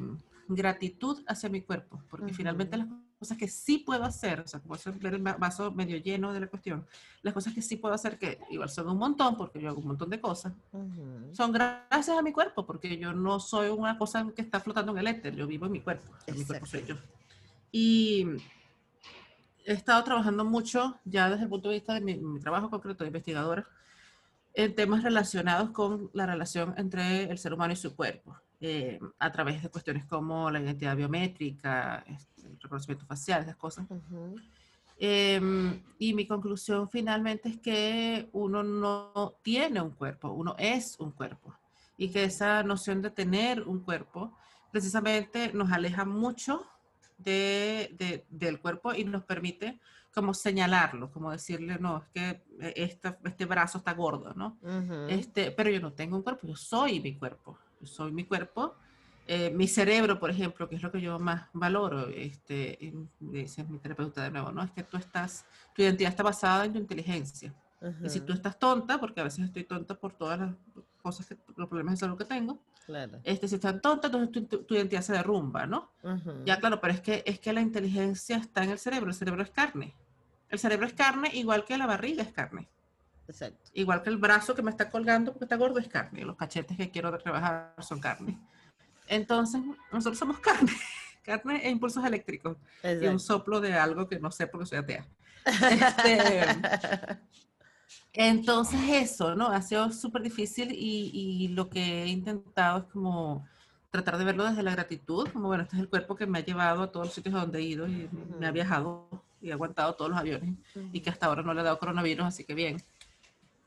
gratitud hacia mi cuerpo, porque finalmente las cosas que sí puedo hacer, o sea, como eso es ver el va- vaso medio lleno de la cuestión, las cosas que sí puedo hacer, que igual son un montón, porque yo hago un montón de cosas, Ujú. son gracias a mi cuerpo, porque yo no soy una cosa que está flotando en el éter, yo vivo en mi cuerpo, sea, mi cuerpo soy yo. Y, he estado trabajando mucho, ya desde el punto de vista de mi, trabajo concreto de investigadora, en temas relacionados con la relación entre el ser humano y su cuerpo, eh, a través de cuestiones como la identidad biométrica, este, el reconocimiento facial, esas cosas. Em, y mi conclusión finalmente es que uno no tiene un cuerpo, uno es un cuerpo. Y que esa noción de tener un cuerpo precisamente nos aleja mucho de, del cuerpo y nos permite como señalarlo, como decirle, no, es que eh, este brazo está gordo, ¿no? este, pero yo no tengo un cuerpo, yo soy mi cuerpo, soy mi cuerpo. Eh, mi cerebro, por ejemplo, que es lo que yo más valoro, este, dice mi terapeuta de nuevo, ¿no? Es que tú estás, tu identidad está basada en tu inteligencia. Y si tú estás tonta, porque a veces estoy tonta por todas las cosas, que, los problemas de salud que tengo, claro. este, si estás tonta, entonces tu, identidad se derrumba, ¿no? Ya, claro, pero es que, es que la inteligencia está en el cerebro, el cerebro es carne. El cerebro es carne igual que la barriga es carne. Exacto. Igual que el brazo que me está colgando porque está gordo es carne. Los cachetes que quiero trabajar son carne. Entonces, nosotros somos carne. carne e impulsos eléctricos. Y un soplo de algo que no sé porque soy atea. Este, entonces eso, ¿no? Ha sido súper difícil y, y, lo que he intentado es como tratar de verlo desde la gratitud, como bueno, este es el cuerpo que me ha llevado a todos los sitios donde he ido y me ha viajado y ha aguantado todos los aviones y que hasta ahora no le ha dado coronavirus, así que bien.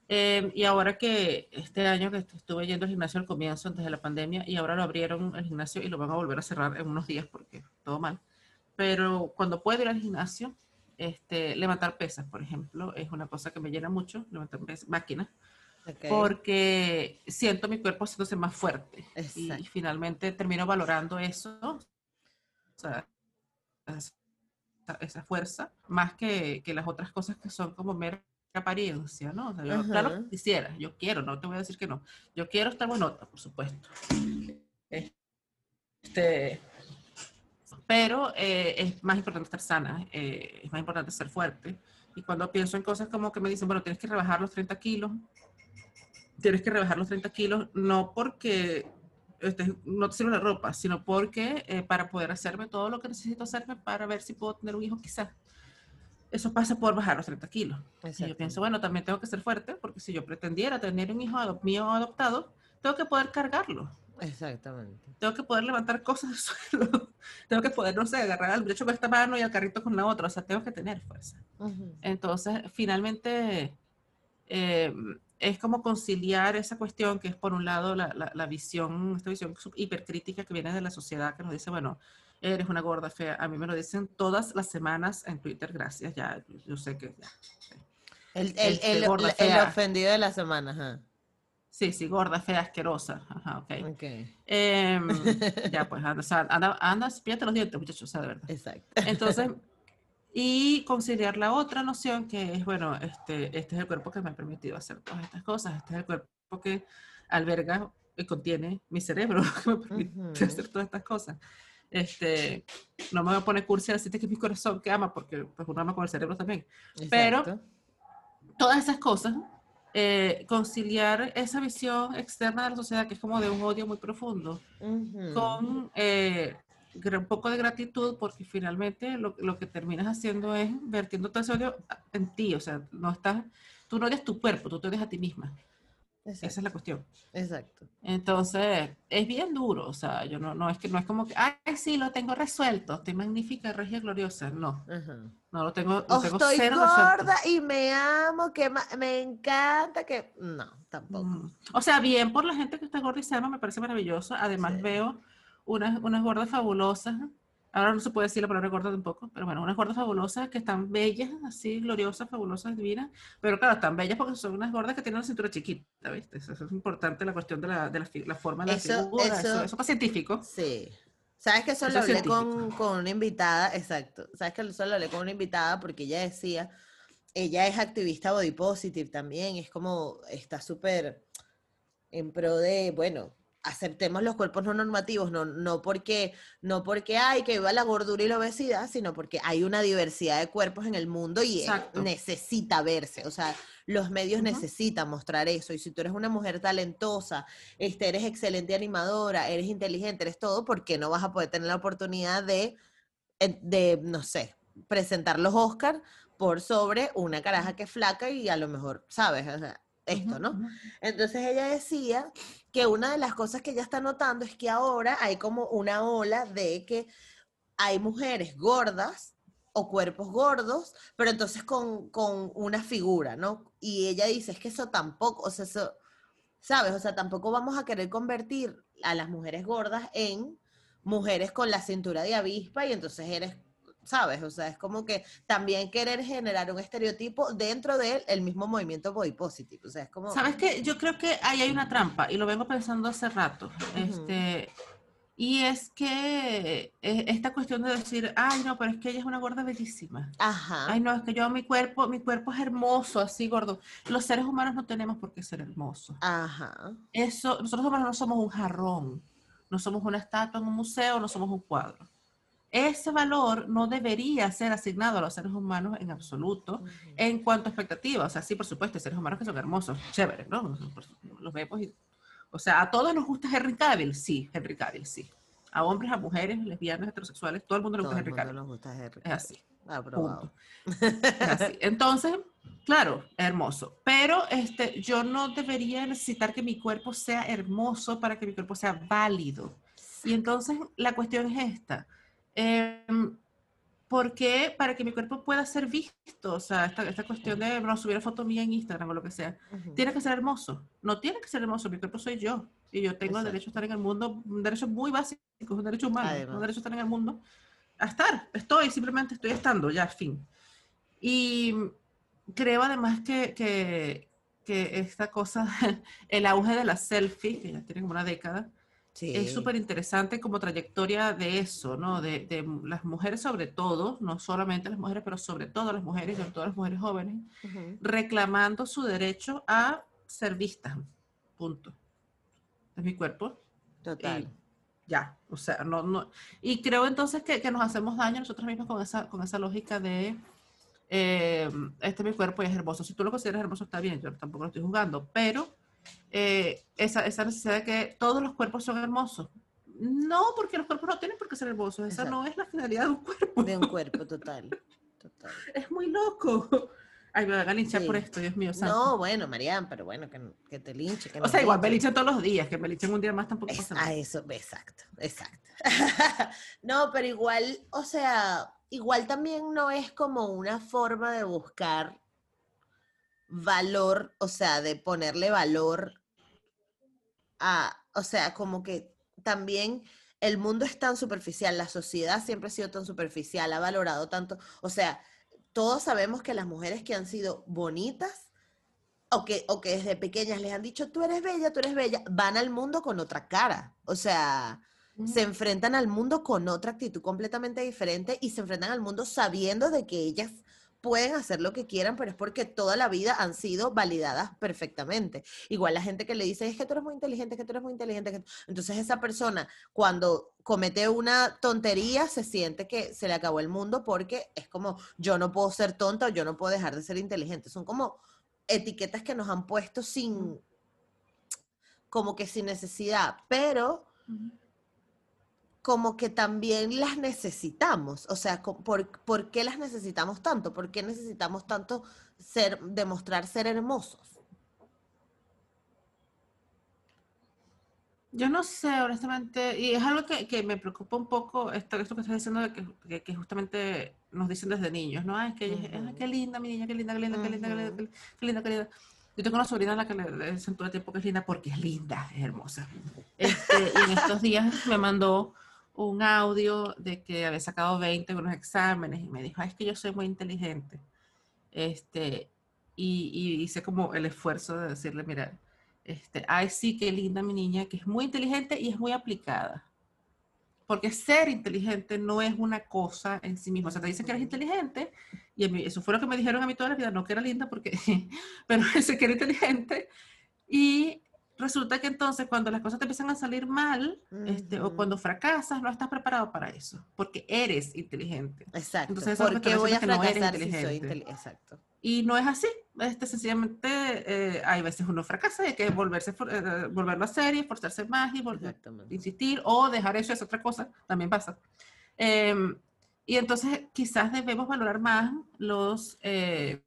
Em, y ahora que este año que estuve yendo al gimnasio al comienzo, antes de la pandemia, y ahora lo abrieron el gimnasio y lo van a volver a cerrar en unos días porque todo mal. Pero cuando puedo ir al gimnasio, este, levantar pesas, por ejemplo, es una cosa que me llena mucho, levantar máquinas, porque siento mi cuerpo haciéndose más fuerte. Y, finalmente termino valorando eso, o sea, esa, fuerza, más que, que, las otras cosas que son como mera apariencia, ¿no? O sea, yo, claro, quisiera, yo quiero, no te voy a decir que no. Yo quiero estar buenota, por supuesto. Este, pero eh, es más importante estar sana, eh, es más importante ser fuerte. Y cuando pienso en cosas como que me dicen, bueno, tienes que rebajar los 30 kilos, tienes que rebajar los 30 kilos, no porque este, no te sirve la ropa, sino porque eh, para poder hacerme todo lo que necesito hacerme para ver si puedo tener un hijo quizás. Eso pasa por bajar los 30 kilos. Y yo pienso, bueno, también tengo que ser fuerte, porque si yo pretendiera tener un hijo mío adoptado, tengo que poder cargarlo. Exactamente. Tengo que poder levantar cosas del suelo. tengo que poder, no sé, agarrar al brecho con esta mano y al carrito con la otra. O sea, tengo que tener fuerza. Entonces, finalmente, eh, es como conciliar esa cuestión que es, por un lado, la, la, visión, esta visión hipercrítica que viene de la sociedad que nos dice, bueno, eres una gorda fea. A mí me lo dicen todas las semanas en Twitter, gracias. Ya, yo sé que. El, el, este, el, el, ofendido de la semana, ajá. Sí, sí, gorda, fea, asquerosa. Ajá, ok. okay. Em, ya, pues, anda, anda, anda, los dientes, muchachos, o sea, de verdad. Exacto. Entonces, y conciliar la otra noción que es, bueno, este, este es el cuerpo que me ha permitido hacer todas estas cosas, este es el cuerpo que alberga y contiene mi cerebro, que me permite hacer todas estas cosas. Este, no me voy a poner cursi a decirte que es mi corazón que ama, porque pues uno ama con el cerebro también. Exacto. Pero todas esas cosas eh, conciliar esa visión externa de la sociedad, que es como de un odio muy profundo, con eh, un poco de gratitud, porque finalmente lo, lo, que terminas haciendo es vertiendo todo ese odio en ti, o sea, no estás, tú no odias tu cuerpo, tú te odias a ti misma. Esa es la cuestión. Exacto. Entonces, es bien duro, o sea, yo no, no es que no es como que, ay, sí, lo tengo resuelto, estoy magnífica, regia, gloriosa, no. No lo tengo, lo tengo estoy gorda y me amo, que me encanta, que no, tampoco. Mm. O sea, bien por la gente que está gorda y me parece maravilloso. Además veo unas, unas gordas fabulosas ahora no se puede decir la palabra gorda tampoco, pero bueno, unas gordas fabulosas que están bellas, así, gloriosas, fabulosas, divinas, pero claro, están bellas porque son unas gordas que tienen una cintura chiquita, ¿viste? Eso, es importante, la cuestión de la, de la, forma de la figura, eso, eso, es científico. Sí. ¿Sabes que eso, lo hablé con, con, una invitada? Exacto. ¿Sabes que eso lo hablé con una invitada porque ella decía, ella es activista body positive también, es como, está súper en pro de, bueno, aceptemos los cuerpos no normativos, no, no porque, no porque hay que viva la gordura y la obesidad, sino porque hay una diversidad de cuerpos en el mundo y necesita verse. O sea, los medios necesitan mostrar eso. Y si tú eres una mujer talentosa, este, eres excelente animadora, eres inteligente, eres todo, ¿por qué no vas a poder tener la oportunidad de, de no sé, presentar los Oscars por sobre una caraja que es flaca y a lo mejor, ¿sabes? O sea, esto, ¿no? Entonces ella decía que una de las cosas que ella está notando es que ahora hay como una ola de que hay mujeres gordas o cuerpos gordos, pero entonces con, con una figura, ¿no? Y ella dice, es que eso tampoco, o sea, eso, ¿sabes? O sea, tampoco vamos a querer convertir a las mujeres gordas en mujeres con la cintura de avispa y entonces eres ¿sabes? O sea, es como que también querer generar un estereotipo dentro del el mismo movimiento body positive. O sea, es como... ¿Sabes qué? Yo creo que ahí hay una trampa y lo vengo pensando hace rato. Este, y es que e, esta cuestión de decir, ay, no, pero es que ella es una gorda bellísima. Ajá. Ay, no, es que yo, mi cuerpo, mi cuerpo es hermoso, así gordo. Los seres humanos no tenemos por qué ser hermosos. Ajá. Eso, nosotros humanos no somos un jarrón, no somos una estatua en un museo, no somos un cuadro ese valor no debería ser asignado a los seres humanos en absoluto en cuanto a expectativas. O sea, sí, por supuesto, hay seres humanos que son hermosos, chéveres, ¿no? Los vemos y, O sea, ¿a todos nos gusta Henry Cavill? Sí, Henry Cavill, sí. A hombres, a mujeres, lesbianas, heterosexuales, todo el mundo le gusta Henry Cavill. Es así. Aprobado. Es así. Entonces, claro, hermoso. Pero este, yo no debería necesitar que mi cuerpo sea hermoso para que mi cuerpo sea válido. Y entonces la cuestión es esta eh, ¿Por qué? Para que mi cuerpo pueda ser visto. O sea, esta, esta cuestión de no, subir foto mía en Instagram o lo que sea. Tiene que ser hermoso. No tiene que ser hermoso. Mi cuerpo soy yo. Y yo tengo el derecho a estar en el mundo. Un derecho muy básico, un derecho humano. Un derecho a estar en el mundo. A estar. Estoy, simplemente estoy estando, ya, fin. Y creo además que, que, que esta cosa, el auge de la selfie, que ya tiene como una década, es súper interesante como trayectoria de eso, ¿no? De, de, las mujeres sobre todo, no solamente las mujeres, pero sobre todo las mujeres, sobre todo las mujeres jóvenes, reclamando su derecho a ser vistas. Punto. Es mi cuerpo. Total. ya, o sea, no, no. Y creo entonces que, que, nos hacemos daño nosotros mismos con esa, con esa lógica de eh, este es mi cuerpo y es hermoso. Si tú lo consideras hermoso, está bien, yo tampoco lo estoy juzgando, pero eh, esa, esa, necesidad de que todos los cuerpos son hermosos. No, porque los cuerpos no tienen por qué ser hermosos. Esa no es la finalidad de un cuerpo. De un cuerpo, total. total. Es muy loco. Ay, me van a linchar por esto, Dios mío. No, bueno, Marian, pero bueno, que, que te linche. Que o sea, igual me linchan todos los días, que me linchen un día más tampoco es, pasa nada. eso, exacto, exacto. no, pero igual, o sea, igual también no es como una forma de buscar valor, o sea, de ponerle valor a, o sea, como que también el mundo es tan superficial, la sociedad siempre ha sido tan superficial, ha valorado tanto, o sea, todos sabemos que las mujeres que han sido bonitas o que, o que desde pequeñas les han dicho, tú eres bella, tú eres bella, van al mundo con otra cara, o sea, se enfrentan al mundo con otra actitud completamente diferente y se enfrentan al mundo sabiendo de que ellas pueden hacer lo que quieran, pero es porque toda la vida han sido validadas perfectamente. Igual la gente que le dice, es que tú eres muy inteligente, que tú eres muy inteligente. Entonces esa persona cuando comete una tontería se siente que se le acabó el mundo porque es como, yo no puedo ser tonta o yo no puedo dejar de ser inteligente. Son como etiquetas que nos han puesto sin, como que sin necesidad, pero como que también las necesitamos. O sea, ¿por, ¿por, qué las necesitamos tanto? ¿Por qué necesitamos tanto ser, demostrar ser hermosos? Yo no sé, honestamente, y es algo que, que me preocupa un poco, esto, esto que estás diciendo, que, que, justamente nos dicen desde niños, ¿no? es que, qué linda mi niña, qué linda, qué linda, qué linda, qué linda, qué linda, qué linda. Yo tengo una sobrina a la que le dicen todo el tiempo que es linda porque es linda, es hermosa. Este, y en estos días me mandó un audio de que había sacado 20 en unos exámenes y me dijo, es que yo soy muy inteligente. Este, y, y, hice como el esfuerzo de decirle, mira, este, ay, sí, qué linda mi niña, que es muy inteligente y es muy aplicada. Porque ser inteligente no es una cosa en sí mismo. O sea, te dicen que eres inteligente, y eso fue lo que me dijeron a mí toda la vida, no que era linda, porque, pero ese que era inteligente. Y resulta que entonces cuando las cosas te empiezan a salir mal, este, o cuando fracasas, no estás preparado para eso, porque eres inteligente. Exacto. Entonces, porque voy a fracasar si soy inteligente. Exacto. Y no es así. Este, sencillamente eh, hay veces uno fracasa y hay que volverse, eh, volverlo a hacer y esforzarse más y volver, insistir o dejar eso es otra cosa, también pasa. Em, Y entonces quizás debemos valorar más los, eh,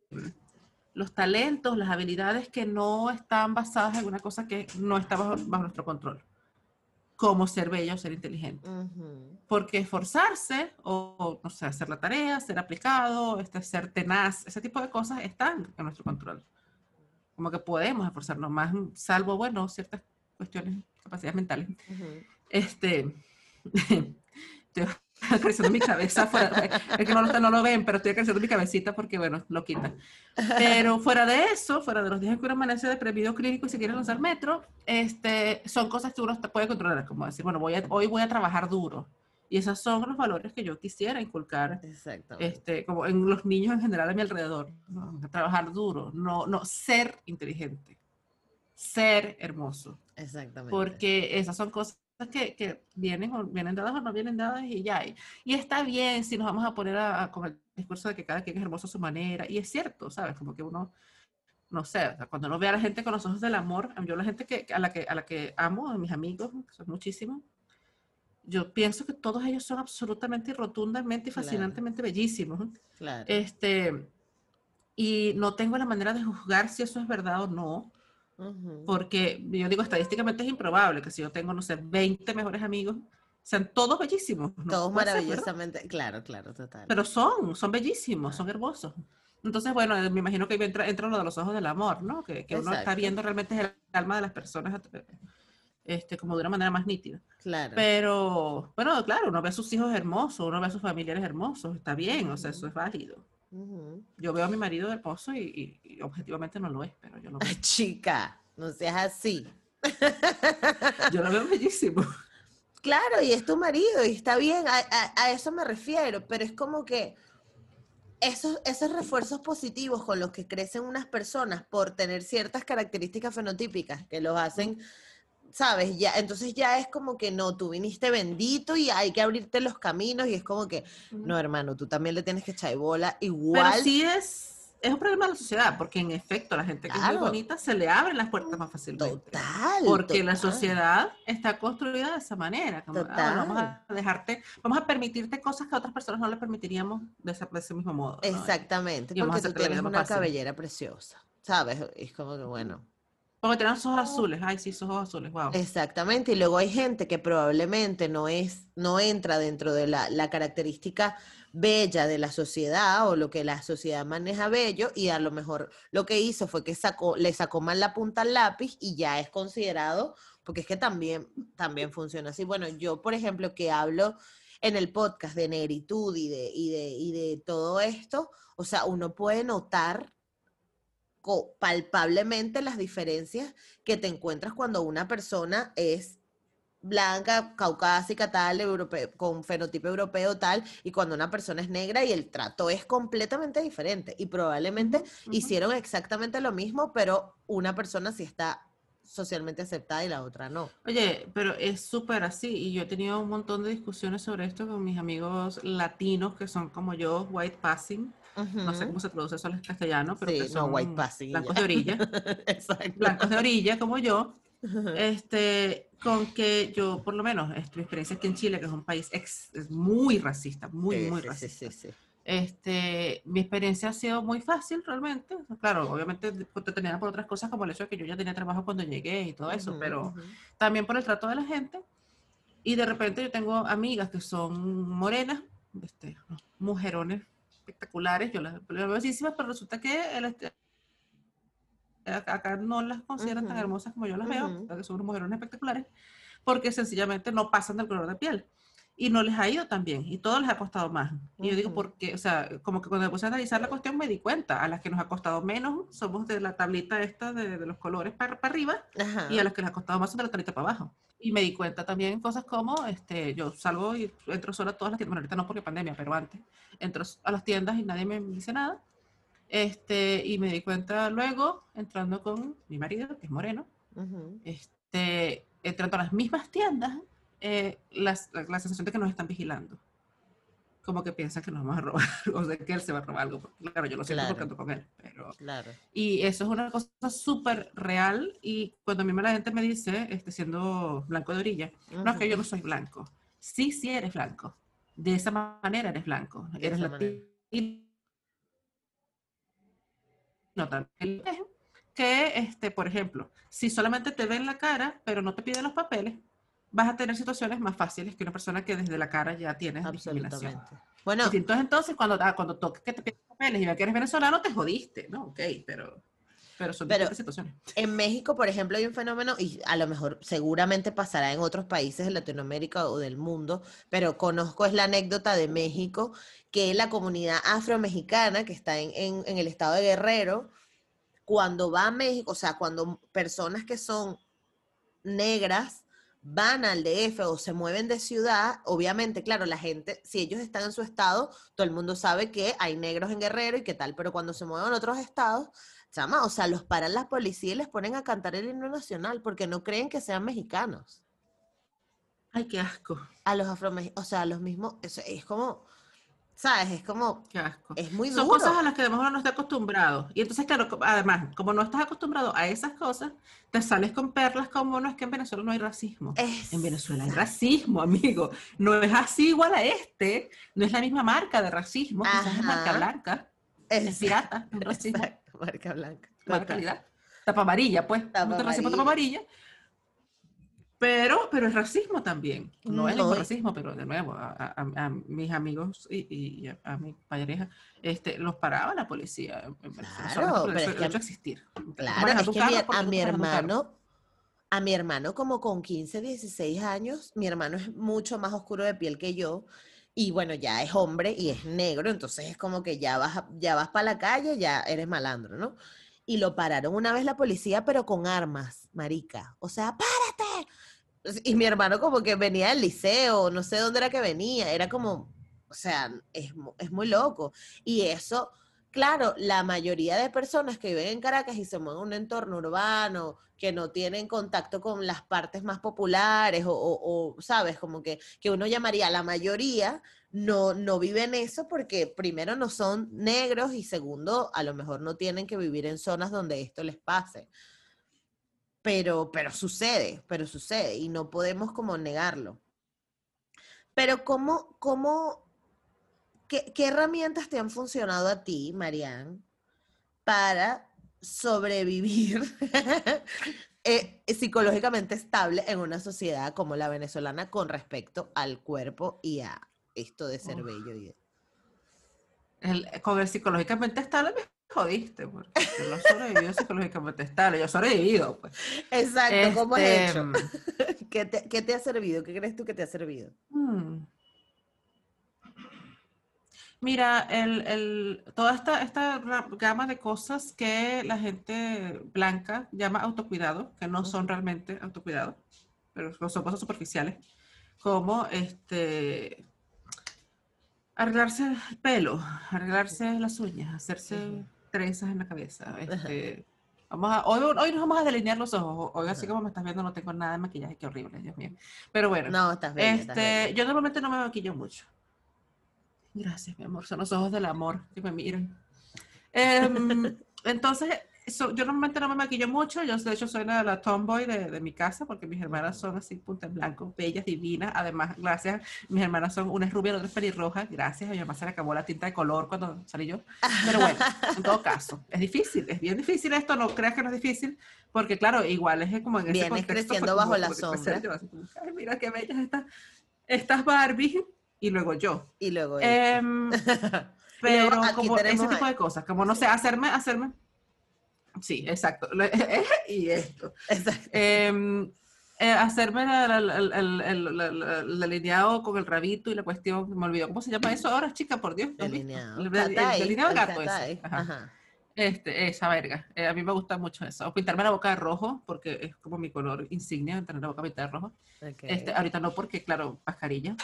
los talentos, las habilidades que no están basadas en una cosa que no está bajo, nuestro control, como ser bello o ser inteligente. Porque esforzarse o, no sé, hacer la tarea, ser aplicado, este, ser tenaz, ese tipo de cosas están en nuestro control. Como que podemos esforzarnos más, salvo, bueno, ciertas cuestiones, capacidades mentales. Este, estoy acariciando mi cabeza fuera, es que no lo, no lo ven, pero estoy acariciando mi cabecita porque, bueno, lo quita. Pero fuera de eso, fuera de los días en que uno amanece deprimido clínico y se quiere lanzar metro, este, son cosas que uno puede controlar, como decir, bueno, voy a, hoy voy a trabajar duro. Y esos son los valores que yo quisiera inculcar, este, como en los niños en general a mi alrededor. Trabajar duro, no, no ser inteligente, ser hermoso. Exactamente. Porque esas son cosas que, que, vienen o vienen dadas o no vienen dadas y ya. Y, y está bien si nos vamos a poner a, con el discurso de que cada quien es hermoso a su manera. Y es cierto, ¿sabes? Como que uno, no sé, cuando uno ve a la gente con los ojos del amor, yo la gente que, a, la que, a la que amo, a mis amigos, que son muchísimos, yo pienso que todos ellos son absolutamente y rotundamente y fascinantemente bellísimos. Claro. Este, y no tengo la manera de juzgar si eso es verdad o no. Porque yo digo, estadísticamente es improbable que si yo tengo, no sé, 20 mejores amigos, sean todos bellísimos. Todos maravillosamente, claro, claro, total. Pero son, son bellísimos, son hermosos. Entonces, bueno, me imagino que entra, entra lo de los ojos del amor, ¿no? Que, que uno está viendo realmente el alma de las personas este, como de una manera más nítida. Claro. Pero, bueno, claro, uno ve a sus hijos hermosos, uno ve a sus familiares hermosos, está bien, o sea, eso es válido. Yo veo a mi marido hermoso y, y, objetivamente no lo es, pero yo lo veo. Chica, no seas así. yo lo veo bellísimo. Claro, y es tu marido y está bien, a, eso me refiero, pero es como que esos, esos refuerzos positivos con los que crecen unas personas por tener ciertas características fenotípicas que los hacen ¿sabes? Ya, entonces ya es como que no, tú viniste bendito y hay que abrirte los caminos y es como que, no, hermano, tú también le tienes que echar bola igual. Pero sí es, es un problema de la sociedad, porque en efecto la gente que es muy bonita se le abren las puertas más fácilmente. Total. Porque la sociedad está construida de esa manera. Como, ah, vamos a dejarte, vamos a permitirte cosas que a otras personas no le permitiríamos de ese, mismo modo. Exactamente, porque tú tienes una cabellera preciosa, ¿sabes? Es como que, bueno porque tienen ojos azules, ay sí, ojos azules, wow. Exactamente, y luego hay gente que probablemente no es, no entra dentro de la, la, característica bella de la sociedad o lo que la sociedad maneja bello, y a lo mejor lo que hizo fue que sacó, le sacó mal la punta al lápiz y ya es considerado, porque es que también, también funciona así. Bueno, yo, por ejemplo, que hablo en el podcast de negritud y de, y de, y de todo esto, o sea, uno puede notar palpablemente las diferencias que te encuentras cuando una persona es blanca, caucásica, tal, europeo, con fenotipo europeo, tal, y cuando una persona es negra y el trato es completamente diferente. Y probablemente hicieron exactamente lo mismo, pero una persona sí está socialmente aceptada y la otra no. Oye, pero es súper así, y yo he tenido un montón de discusiones sobre esto con mis amigos latinos que son como yo, white passing, no sé cómo se traduce eso al castellano, pero que son white blancos de orilla. Blancos de orilla, como yo. Este, con que yo, por lo menos, mi experiencia aquí en Chile, que es un país ex, es muy racista, muy, muy racista. Este, mi experiencia ha sido muy fácil realmente. Claro, obviamente tenía por otras cosas como el hecho de que yo ya tenía trabajo cuando llegué y todo eso, pero también por el trato de la gente. Y de repente yo tengo amigas que son morenas, este, mujerones espectaculares, yo las, veo bellísimas, pero resulta que el, este, acá no las consideran tan hermosas como yo las veo, que son mujeres espectaculares, porque sencillamente no pasan del color de piel. Y no les ha ido tan bien, y todo les ha costado más. Y yo digo, porque, o sea, como que cuando me puse a analizar la cuestión me di cuenta, a las que nos ha costado menos somos de la tablita esta de, de los colores para, para arriba, y a las que les ha costado más son de la tablita para abajo. Y me di cuenta también cosas como, este, yo salgo y entro sola a todas las tiendas, bueno, ahorita no porque pandemia, pero antes, entro a las tiendas y nadie me dice nada. Este, y me di cuenta luego, entrando con mi marido, que es moreno, este, entrando a las mismas tiendas, eh, la sensación de que nos están vigilando como que piensa que nos vamos a robar o de que él se va a robar algo. Claro, yo lo siento porque ando con él, pero... Claro. Y eso es una cosa súper real y cuando a mí la gente me dice, este, siendo blanco de orilla, no es que yo no soy blanco. Sí, sí eres blanco, de esa manera eres blanco, eres latino. No, también que, este, por ejemplo, si solamente te ven la cara, pero no te piden los papeles, vas a tener situaciones más fáciles que una persona que desde la cara ya tiene discriminación. Bueno, entonces, entonces cuando, ah, cuando toques que te piden papeles y veas que eres venezolano, te jodiste, ¿no? Ok, pero... Pero son pero situaciones. En México, por ejemplo, hay un fenómeno, y a lo mejor seguramente pasará en otros países de Latinoamérica o del mundo, pero conozco es la anécdota de México, que la comunidad afromexicana que está en, en, en el estado de Guerrero, cuando va a México, o sea, cuando personas que son negras van al DF o se mueven de ciudad, obviamente, claro, la gente, si ellos están en su estado, todo el mundo sabe que hay negros en Guerrero y qué tal, pero cuando se mueven a otros estados, chama, o sea, los paran las policías y les ponen a cantar el himno nacional porque no creen que sean mexicanos. Ay, qué asco. A los afromexicanos, o sea, a los mismos, es, es como, ¿Sabes? Es como. Qué asco. Es muy duro. Son cosas a las que a lo mejor no está acostumbrado. Y entonces, claro, además, como no estás acostumbrado a esas cosas, te sales con perlas como no es que en Venezuela no hay racismo. En Venezuela hay racismo, amigo. No es así igual a este. No es la misma marca de racismo. Quizás es marca blanca. Es, pirata. Marca blanca. Marca calidad. Tapa amarilla, pues. Tapa racismo tapa amarilla. Pero, pero el racismo también. No, es el racismo, pero de nuevo, a, mis amigos y, a, mi pareja, este, los paraba la policía. Claro, pero es que, existir. Claro, es que a mi hermano, a mi hermano como con 15, 16 años, mi hermano es mucho más oscuro de piel que yo. Y bueno, ya es hombre y es negro, entonces es como que ya vas, ya vas para la calle, ya eres malandro, ¿no? Y lo pararon una vez la policía, pero con armas, marica. O sea, párate, y mi hermano como que venía del liceo, no sé dónde era que venía, era como, o sea, es, es muy loco. Y eso, claro, la mayoría de personas que viven en Caracas y se mueven en un entorno urbano, que no tienen contacto con las partes más populares o, o, sabes, como que, que uno llamaría la mayoría, no, no viven eso porque primero no son negros y segundo, a lo mejor no tienen que vivir en zonas donde esto les pase pero, pero sucede, pero sucede y no podemos como negarlo. Pero ¿cómo, cómo, qué, herramientas te han funcionado a ti, Marianne, para sobrevivir eh, psicológicamente estable en una sociedad como la venezolana con respecto al cuerpo y a esto de ser bello? Y el, con el psicológicamente estable jodiste, porque no has sobrevivido psicológicamente estable, yo he sobrevivido, pues. Exacto, ¿cómo has hecho? Este, ¿Qué te, ¿Qué te, ha servido? ¿Qué crees tú que te ha servido? Hmm. Mira, el, el, toda esta, esta gama de cosas que la gente blanca llama autocuidado, que no son realmente autocuidado, pero son cosas superficiales, como este arreglarse el pelo, arreglarse las uñas, hacerse trenzas en la cabeza. Este, vamos a, hoy, hoy nos vamos a delinear los ojos. Hoy, así como me estás viendo, no tengo nada de maquillaje. Qué horrible, Dios mío. Pero bueno. No, estás bien, este, Yo normalmente no me maquillo mucho. Gracias, mi amor. Son los ojos del amor que me miran. Em, entonces, yo normalmente no me maquillo mucho, yo de hecho soy la, la tomboy de, de, mi casa porque mis hermanas son así punta en blanco, bellas, divinas, además gracias, mis hermanas son una es rubia, la otra es pelirroja, gracias, a mi mamá se le acabó la tinta de color cuando salí yo, pero bueno, en todo caso, es difícil, es bien difícil esto, no creas que no es difícil, porque claro, igual es como en ese contexto. creciendo bajo la sombra. Ay, mira qué bellas estas, estas Barbie, y luego yo. Y luego eh, pero como ese tipo de cosas, como no sé, hacerme, hacerme Sí, exacto. y esto. Em, eh, hacerme el, delineado con el rabito y la cuestión, me olvidó, ¿cómo se llama eso ahora, chica? Por Dios. Delineado. El, delineado gato ese. Este, esa verga. Eh, a mí me gusta mucho eso. O pintarme la boca de rojo, porque es como mi color insignia, tener la boca pintada de rojo. Este, ahorita no, porque, claro, mascarilla.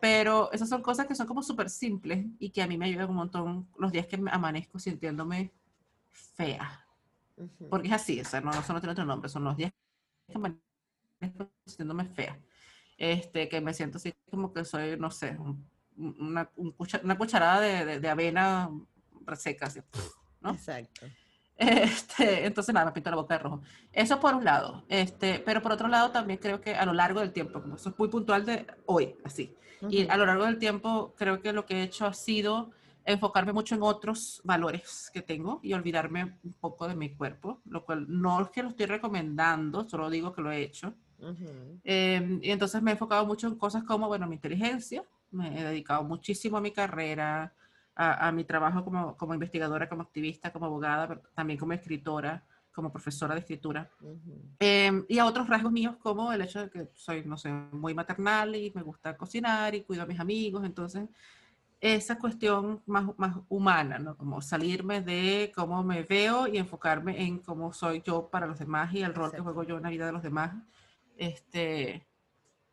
Pero esas son cosas que son como súper simples y que a mí me ayudan un montón los días que me amanezco sintiéndome fea. Porque es así, o sea, no, no, no tiene otro nombre, son los días que me sintiéndome fea. Este, que me siento así como que soy, no sé, una, una, cucharada de, de, avena reseca, así, ¿no? Exacto. Este, entonces, nada, me pinto la boca de rojo. Eso por un lado. Este, pero por otro lado, también creo que a lo largo del tiempo, como eso es muy puntual de hoy, así. Y a lo largo del tiempo, creo que lo que he hecho ha sido enfocarme mucho en otros valores que tengo y olvidarme un poco de mi cuerpo, lo cual no es que lo estoy recomendando, solo digo que lo he hecho. Em, y entonces me he enfocado mucho en cosas como, bueno, mi inteligencia, me he dedicado muchísimo a mi carrera, a, mi trabajo como, como, investigadora, como activista, como abogada, pero también como escritora, como profesora de escritura. Em, y a otros rasgos míos como el hecho de que soy, no sé, muy maternal y me gusta cocinar y cuido a mis amigos, entonces esa cuestión más, más humana, ¿no? Como salirme de cómo me veo y enfocarme en cómo soy yo para los demás y el rol que juego yo en la vida de los demás, este,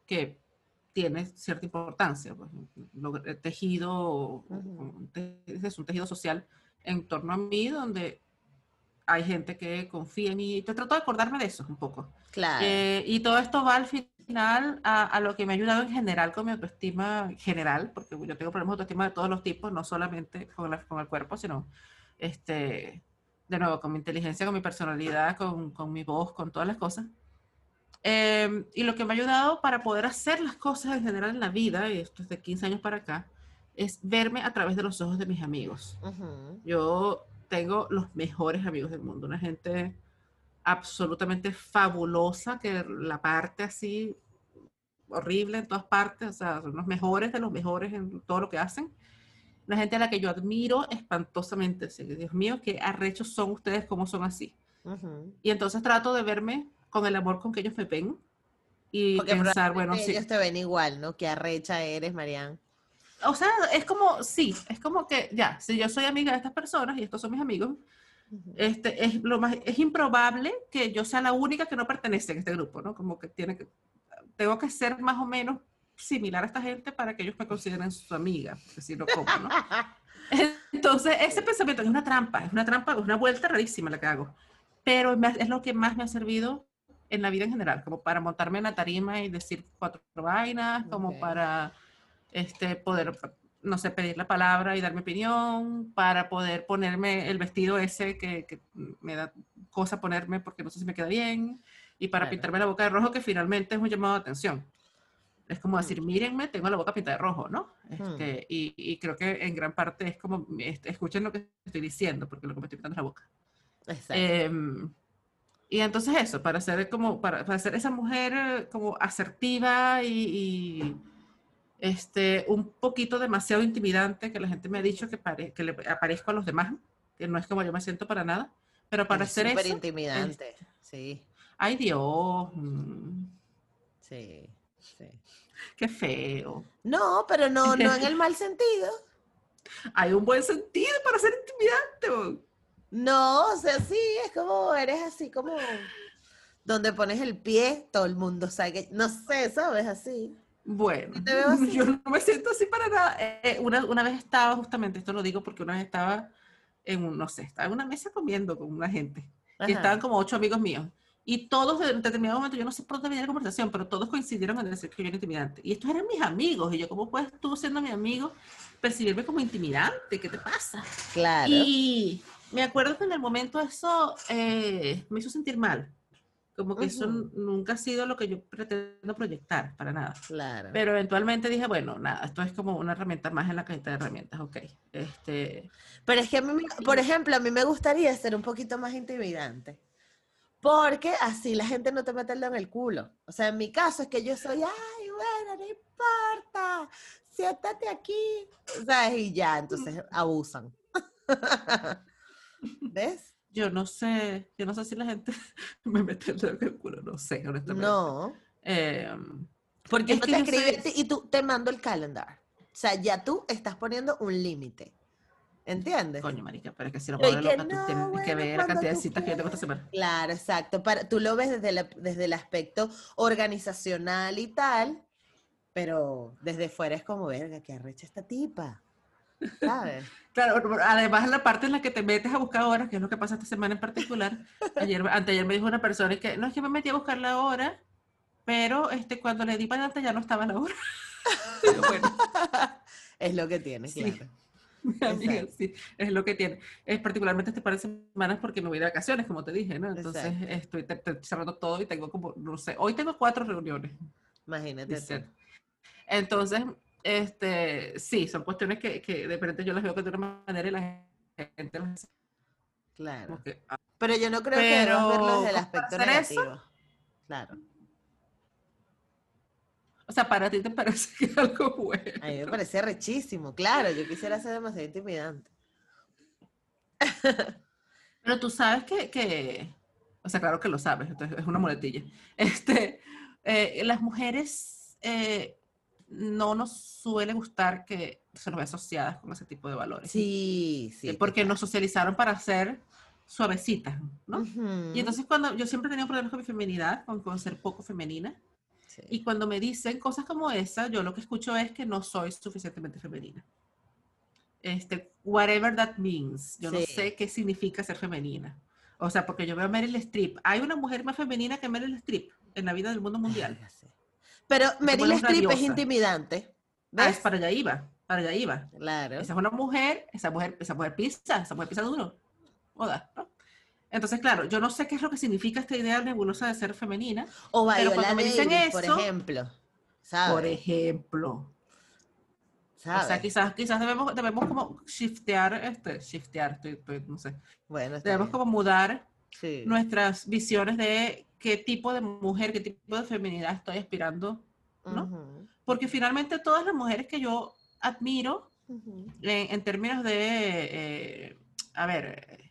que tiene cierta importancia. Pues, el tejido, es un tejido social en torno a mí donde hay gente que confía en mí. Te trato de acordarme de eso un poco. Claro. Eh, y todo esto va al final a, a, lo que me ha ayudado en general con mi autoestima general, porque yo tengo problemas de autoestima de todos los tipos, no solamente con, la, con el cuerpo, sino, este, de nuevo, con mi inteligencia, con mi personalidad, con, con mi voz, con todas las cosas. Eh, y lo que me ha ayudado para poder hacer las cosas en general en la vida, y esto es de 15 años para acá, es verme a través de los ojos de mis amigos. Yo tengo los mejores amigos del mundo, una gente absolutamente fabulosa que la parte así horrible en todas partes, o sea, son los mejores de los mejores en todo lo que hacen. Una gente a la que yo admiro espantosamente. Dios mío, qué arrechos son ustedes, cómo son así. Y entonces trato de verme con el amor con que ellos me ven y pensar, bueno, sí. Ellos te ven igual, ¿no? Qué arrecha eres, Marianne. O sea, es como, sí, es como que, ya, si yo soy amiga de estas personas y estos son mis amigos, este, es, lo más, es improbable que yo sea la única que no pertenece a este grupo, ¿no? Como que tiene que, tengo que ser más o menos similar a esta gente para que ellos me consideren su amiga, porque si no. Entonces, ese pensamiento es una trampa, es una trampa, es una vuelta rarísima la que hago, pero es lo que más me ha servido en la vida en general, como para montarme en la tarima y decir cuatro vainas, como para este, poder no sé, pedir la palabra y dar mi opinión, para poder ponerme el vestido ese que, que me da cosa ponerme porque no sé si me queda bien, y para pintarme la boca de rojo, que finalmente es un llamado de atención. Es como decir, mírenme, tengo la boca pintada de rojo, ¿no? Este, y, y, creo que en gran parte es como, este, escuchen lo que estoy diciendo, porque lo que me estoy pintando es la boca. Exacto. Em, y entonces eso, para ser como, para, para ser esa mujer como asertiva y, y este, un poquito demasiado intimidante, que la gente me ha dicho que, que le aparezco a los demás, que no es como yo me siento para nada, pero para ser eso... intimidante, sí. Ay Dios. Mm. Sí, sí. Qué feo. No, pero no, no en el mal sentido. Hay un buen sentido para ser intimidante. No, o sea, sí, es como, eres así como donde pones el pie, todo el mundo sabe que, no sé, ¿sabes? Así. Bueno, yo no me siento así para nada. Eh, eh, una, una, vez estaba, justamente, esto lo digo porque una vez estaba en un, no sé, estaba en una mesa comiendo con una gente. Y estaban como ocho amigos míos. Y todos en determinado momento, yo no sé por dónde venía la conversación, pero todos coincidieron en decir que yo era intimidante. Y estos eran mis amigos. Y yo, ¿cómo puedes tú, siendo mi amigo, percibirme como intimidante? ¿Qué te pasa? Claro. Y me acuerdo que en el momento eso eh, me hizo sentir mal. Como que eso nunca ha sido lo que yo pretendo proyectar, para nada. Claro. Pero eventualmente dije, bueno, nada, esto es como una herramienta más en la cajita de herramientas, ok. Este... Pero es que a mí, por ejemplo, a mí me gustaría ser un poquito más intimidante. Porque así la gente no te mete el dedo en el culo. O sea, en mi caso es que yo soy, ay, bueno, no importa, siéntate aquí. O sea, y ya, entonces abusan. ¿Ves? Yo no sé, yo no sé si la gente me mete el dedo en el culo, no sé, honestamente. No. Em, porque no te escribes y tú te mando el calendar. O sea, ya tú estás poniendo un límite. ¿Entiendes? Coño, marica, pero es que si lo pones loca, tú tienes que ver la cantidad de citas que yo tengo esta semana. Claro, exacto. Para, tú lo ves desde, desde el aspecto organizacional y tal, pero desde fuera es como, verga, qué arrecha esta tipa. ¿Sabes? Claro, además la parte en la que te metes a buscar horas, que es lo que pasa esta semana en particular, ayer, anteayer me dijo una persona que no es que me metí a buscar la hora, pero este, cuando le di para adelante ya no estaba la hora. es lo que tiene, claro. sí, es lo que tiene. Es particularmente este par de semanas porque me voy de vacaciones, como te dije, ¿no? Entonces estoy, cerrando todo y tengo como, no sé, hoy tengo cuatro reuniones. Imagínate. Entonces, este, sí, son cuestiones que, que de repente yo las veo de una manera y la gente las Claro. Ah, pero yo no creo que debamos verlo desde el aspecto negativo. Claro. O sea, para ti te parece que es algo bueno. A mí me parece rechísimo, claro. Yo quisiera ser demasiado intimidante. Pero tú sabes que, o sea, claro que lo sabes, entonces es una muletilla. Este, eh, las mujeres eh, no nos suele gustar que se nos vea asociadas con ese tipo de valores. Sí, sí. Porque nos socializaron para ser suavecitas, ¿no? Y entonces cuando yo siempre he tenido problemas con mi feminidad, con, con ser poco femenina, y cuando me dicen cosas como esa, yo lo que escucho es que no soy suficientemente femenina. Este, whatever that means. Yo no sé qué significa ser femenina. O sea, porque yo veo a Meryl Streep. Hay una mujer más femenina que Meryl Streep en la vida del mundo mundial. Pero Meryl Streep es intimidante. Ah, es para allá iba, para allá iba. Claro. Esa es una mujer, esa mujer, esa mujer pisa, esa mujer pisa duro. Oda, ¿no? Entonces, claro, yo no sé qué es lo que significa esta idea nebulosa de ser femenina. O pero cuando me dicen eso, por ejemplo. Por ejemplo. O sea, quizás, quizás debemos, debemos como shiftear, este, shiftear, no sé. Bueno, debemos como mudar nuestras visiones de qué tipo de mujer, qué tipo de feminidad estoy aspirando, ¿no? Porque finalmente todas las mujeres que yo admiro, en, términos de, eh, a ver,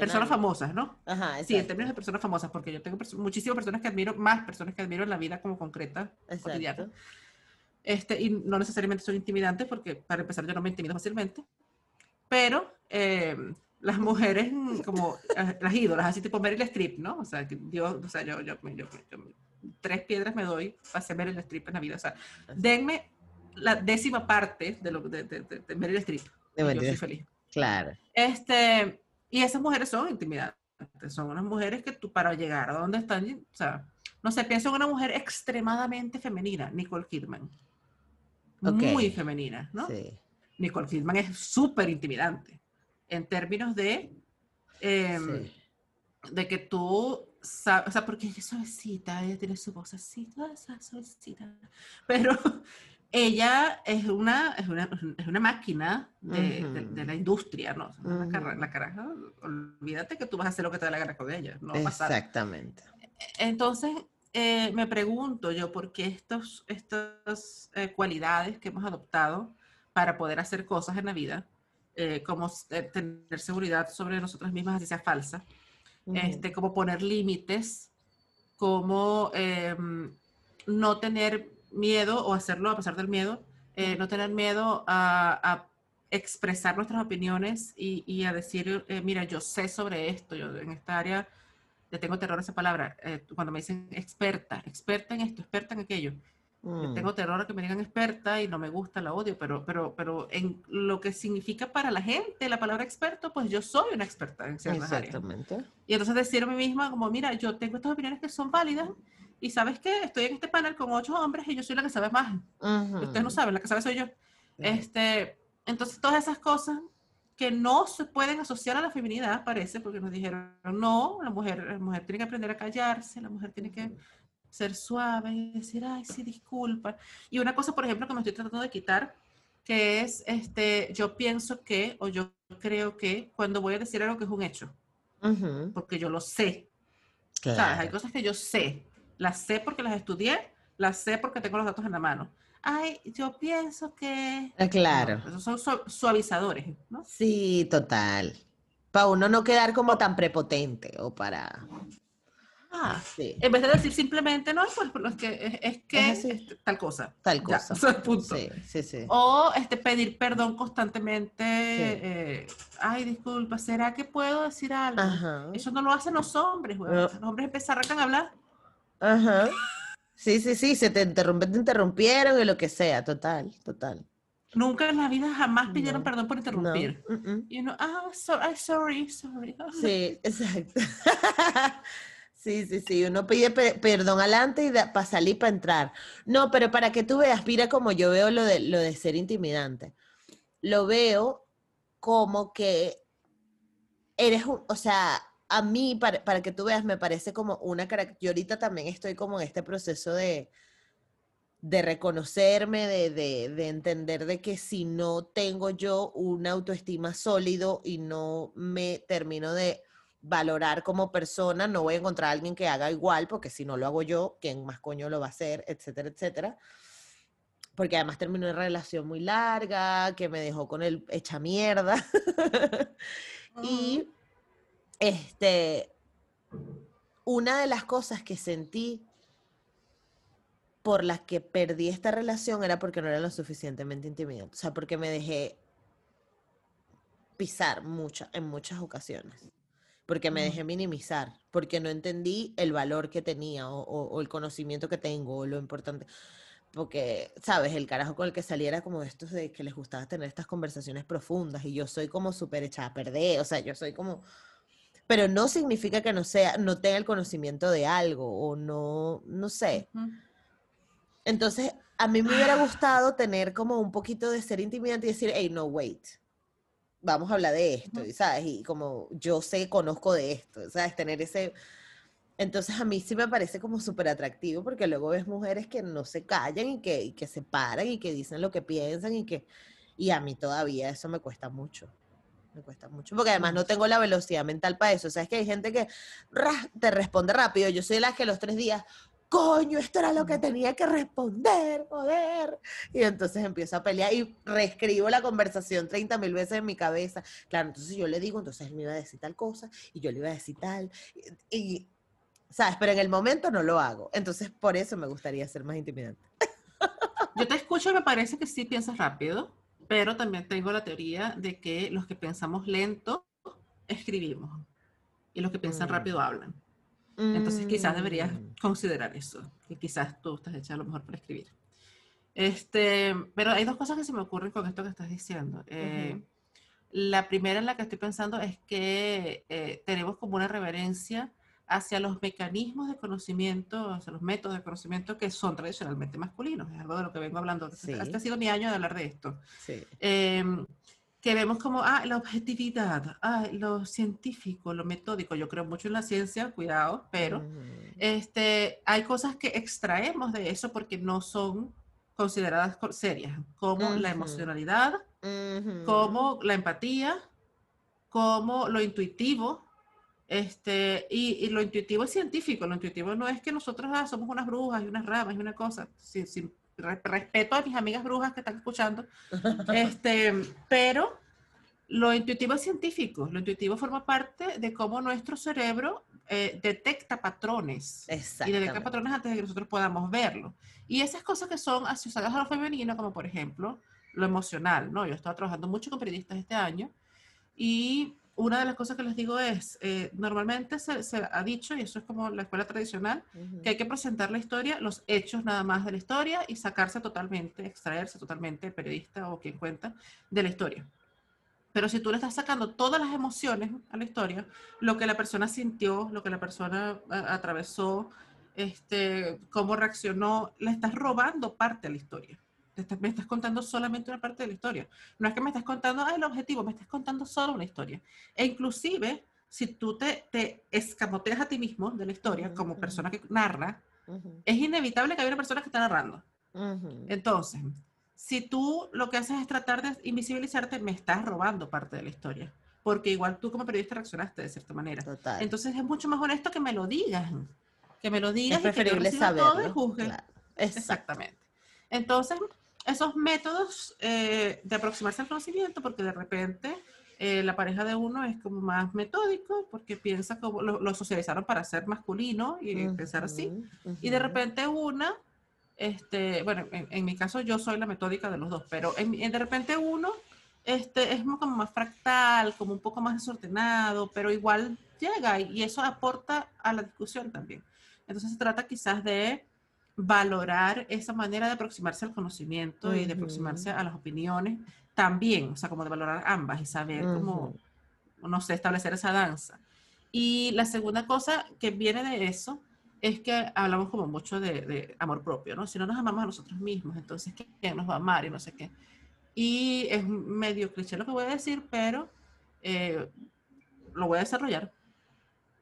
Personas famosas, ¿no? Ajá, Sí, en términos de personas famosas, porque yo tengo muchísimas personas que admiro, más personas que admiro en la vida como concreta, cotidiana. Este, y no necesariamente son intimidantes, porque para empezar yo no me intimido fácilmente, pero em, las mujeres como eh, las ídolas, así tipo Meryl Streep, ¿no? O sea, que Dios, o sea, yo, yo, yo, tres piedras me doy para ser Meryl Streep en la vida. O sea, denme la décima parte de, lo, de, de, de Meryl Streep. yo soy feliz. Claro. Este, y esas mujeres son intimidantes, son unas mujeres que tú para llegar a donde están, o sea, no sé, pienso en una mujer extremadamente femenina, Nicole Kidman. Muy femenina, ¿no? Sí. Nicole Kidman es súper intimidante en términos de, em, de que tú sabes, o sea, porque ella es suavecita, ella tiene su voz así, toda esa suavecita, pero ella es una, es una, es una máquina de, de, la industria, ¿no? la, caraja, olvídate que tú vas a hacer lo que te da la gana con ella, no Exactamente. Entonces, eh, me pregunto yo, ¿por qué estos, estas eh, cualidades que hemos adoptado para poder hacer cosas en la vida, eh, como tener seguridad sobre nosotras mismas, así sea falsa, este, como poner límites, como em, no tener miedo o hacerlo a pesar del miedo, eh, no tener miedo a, expresar nuestras opiniones y, a decir, eh, mira, yo sé sobre esto, yo en esta área le tengo terror a esa palabra. Eh, cuando me dicen experta, experta en esto, experta en aquello. Yo tengo mm. terror a que me digan experta y no me gusta, la odio, pero, pero, pero en lo que significa para la gente la palabra experto, pues yo soy una experta en ciertas Exactamente. Y entonces decir a mí misma como, mira, yo tengo estas opiniones que son válidas y sabes qué, estoy en este panel con ocho hombres y yo soy la que sabe más. Ustedes no saben, la que sabe soy yo. este, entonces, todas esas cosas que no se pueden asociar a la feminidad, parece, porque nos dijeron, no, la mujer, la mujer tiene que aprender a callarse, la mujer tiene que ser suave y decir, ay, sí, disculpa. Y una cosa, por ejemplo, que me estoy tratando de quitar, que es, este, yo pienso que, o yo creo que, cuando voy a decir algo que es un hecho, porque yo lo sé. ¿Sabes? Hay cosas que yo sé, las sé porque las estudié, las sé porque tengo los datos en la mano. Ay, yo pienso que... Ah, claro. esos son suavizadores, ¿no? Sí, total. Para uno no quedar como tan prepotente o para... Ah, sí. En vez de decir simplemente, no, pues, pues es que, es, que este, tal cosa. Tal cosa. Ya, punto. Sí, sí, sí. O este, pedir perdón constantemente. Eh, ay, disculpa, ¿será que puedo decir algo? Eso no lo hacen los hombres, güey. Los hombres empiezan a hablar Ajá. Sí, sí, sí, se te interrumpen, te interrumpieron y lo que sea, total, total. Nunca en la vida jamás pidieron perdón por interrumpir. Y uno, ah, sorry, sorry. Sí, exacto. sí, sí, sí, uno pide perdón adelante y para salir, para entrar. No, pero para que tú veas, mira como yo veo lo de, lo de ser intimidante. lo veo como que eres un, o sea, a mí, para, para que tú veas, me parece como una característica, yo ahorita también estoy como en este proceso de, de reconocerme, de, de, de, entender de que si no tengo yo una autoestima sólido y no me termino de valorar como persona, no voy a encontrar a alguien que haga igual, porque si no lo hago yo, ¿quién más coño lo va a hacer? Etcétera, etcétera. Porque además terminó una relación muy larga, que me dejó con el hecha mierda. y este, una de las cosas que sentí por las que perdí esta relación era porque no era lo suficientemente intimidante. O sea, porque me dejé pisar mucha, en muchas ocasiones. Porque me dejé minimizar, porque no entendí el valor que tenía o, o, o, el conocimiento que tengo o lo importante. Porque, ¿sabes? El carajo con el que saliera como estos de que les gustaba tener estas conversaciones profundas y yo soy como súper echada a perder, o sea, yo soy como... Pero no significa que no sea, no tenga el conocimiento de algo o no, no sé. Uh -huh entonces, a mí me hubiera gustado tener como un poquito de ser intimidante y decir, hey, no, wait, vamos a hablar de esto, ¿sabes? Y como yo sé, conozco de esto, ¿sabes? Tener ese... Entonces a mí sí me parece como súper atractivo porque luego ves mujeres que no se callan y que, y que se paran y que dicen lo que piensan y que... Y a mí todavía eso me cuesta mucho. Me cuesta mucho. Porque además no tengo la velocidad mental para eso. O sea, es que hay gente que te responde rápido. Yo soy la que los tres días, coño, esto era lo que tenía que responder, joder. Y entonces empiezo a pelear y reescribo la conversación 30 mil veces en mi cabeza. Claro, entonces yo le digo, entonces él me iba a decir tal cosa y yo le iba a decir tal. Y, y ¿sabes? Pero en el momento no lo hago. Entonces por eso me gustaría ser más intimidante. Yo te escucho y me parece que sí piensas rápido, pero también tengo la teoría de que los que pensamos lento, escribimos. Y los que piensan mm. rápido hablan. Entonces quizás deberías considerar eso, que quizás tú estás hecha a lo mejor para escribir. Este, pero hay dos cosas que se me ocurren con esto que estás diciendo. Eh, uh -huh. La primera en la que estoy pensando es que eh, tenemos como una reverencia hacia los mecanismos de conocimiento, hacia los métodos de conocimiento que son tradicionalmente masculinos. Es algo de lo que vengo hablando. Sí. Este ha sido mi año de hablar de esto. Sí. Eh, que vemos como, ah, la objetividad, ah, lo científico, lo metódico. Yo creo mucho en la ciencia, cuidado, pero uh -huh. este, hay cosas que extraemos de eso porque no son consideradas serias, como uh -huh. la emocionalidad, uh -huh. como la empatía, como lo intuitivo. Este, y, y, lo intuitivo es científico, lo intuitivo no es que nosotros ah, somos unas brujas y unas ramas y una cosa, respeto a mis amigas brujas que están escuchando, este, pero lo intuitivo es científico, lo intuitivo forma parte de cómo nuestro cerebro eh, detecta patrones y detecta patrones antes de que nosotros podamos verlo. Y esas cosas que son asociadas a lo femenino, como por ejemplo lo emocional, ¿no? Yo he estado trabajando mucho con periodistas este año y una de las cosas que les digo es, eh, normalmente se, se, ha dicho, y eso es como la escuela tradicional, uh -huh. que hay que presentar la historia, los hechos nada más de la historia y sacarse totalmente, extraerse totalmente el periodista o quien cuenta de la historia. Pero si tú le estás sacando todas las emociones a la historia, lo que la persona sintió, lo que la persona atravesó, este, cómo reaccionó, le estás robando parte de la historia me estás contando solamente una parte de la historia. No es que me estás contando ah, el objetivo, me estás contando solo una historia. E inclusive, si tú te, te escamoteas a ti mismo de la historia uh -huh, como uh -huh. persona que narra, uh -huh. es inevitable que haya una persona que está narrando. Entonces, si tú lo que haces es tratar de invisibilizarte, me estás robando parte de la historia. Porque igual tú como periodista reaccionaste de cierta manera. Total. Entonces es mucho más honesto que me lo digas. Que me lo digas es preferible y que saberlo. todo y juzgue. Claro. Exactamente. Entonces, esos métodos eh, de aproximarse al conocimiento, porque de repente eh, la pareja de uno es como más metódico, porque piensa como lo, lo socializaron para ser masculino y uh -huh, pensar así, uh -huh. y de repente una, este, bueno, en, en, mi caso yo soy la metódica de los dos, pero en, en, de repente uno este, es como más fractal, como un poco más desordenado, pero igual llega y eso aporta a la discusión también. Entonces se trata quizás de valorar esa manera de aproximarse al conocimiento uh -huh. y de aproximarse a las opiniones también, o sea, como de valorar ambas y saber uh -huh. cómo, no sé, establecer esa danza. Y la segunda cosa que viene de eso es que hablamos como mucho de, de amor propio, ¿no? Si no nos amamos a nosotros mismos, entonces, ¿quién nos va a amar? Y no sé qué. Y es medio cliché lo que voy a decir, pero eh, lo voy a desarrollar.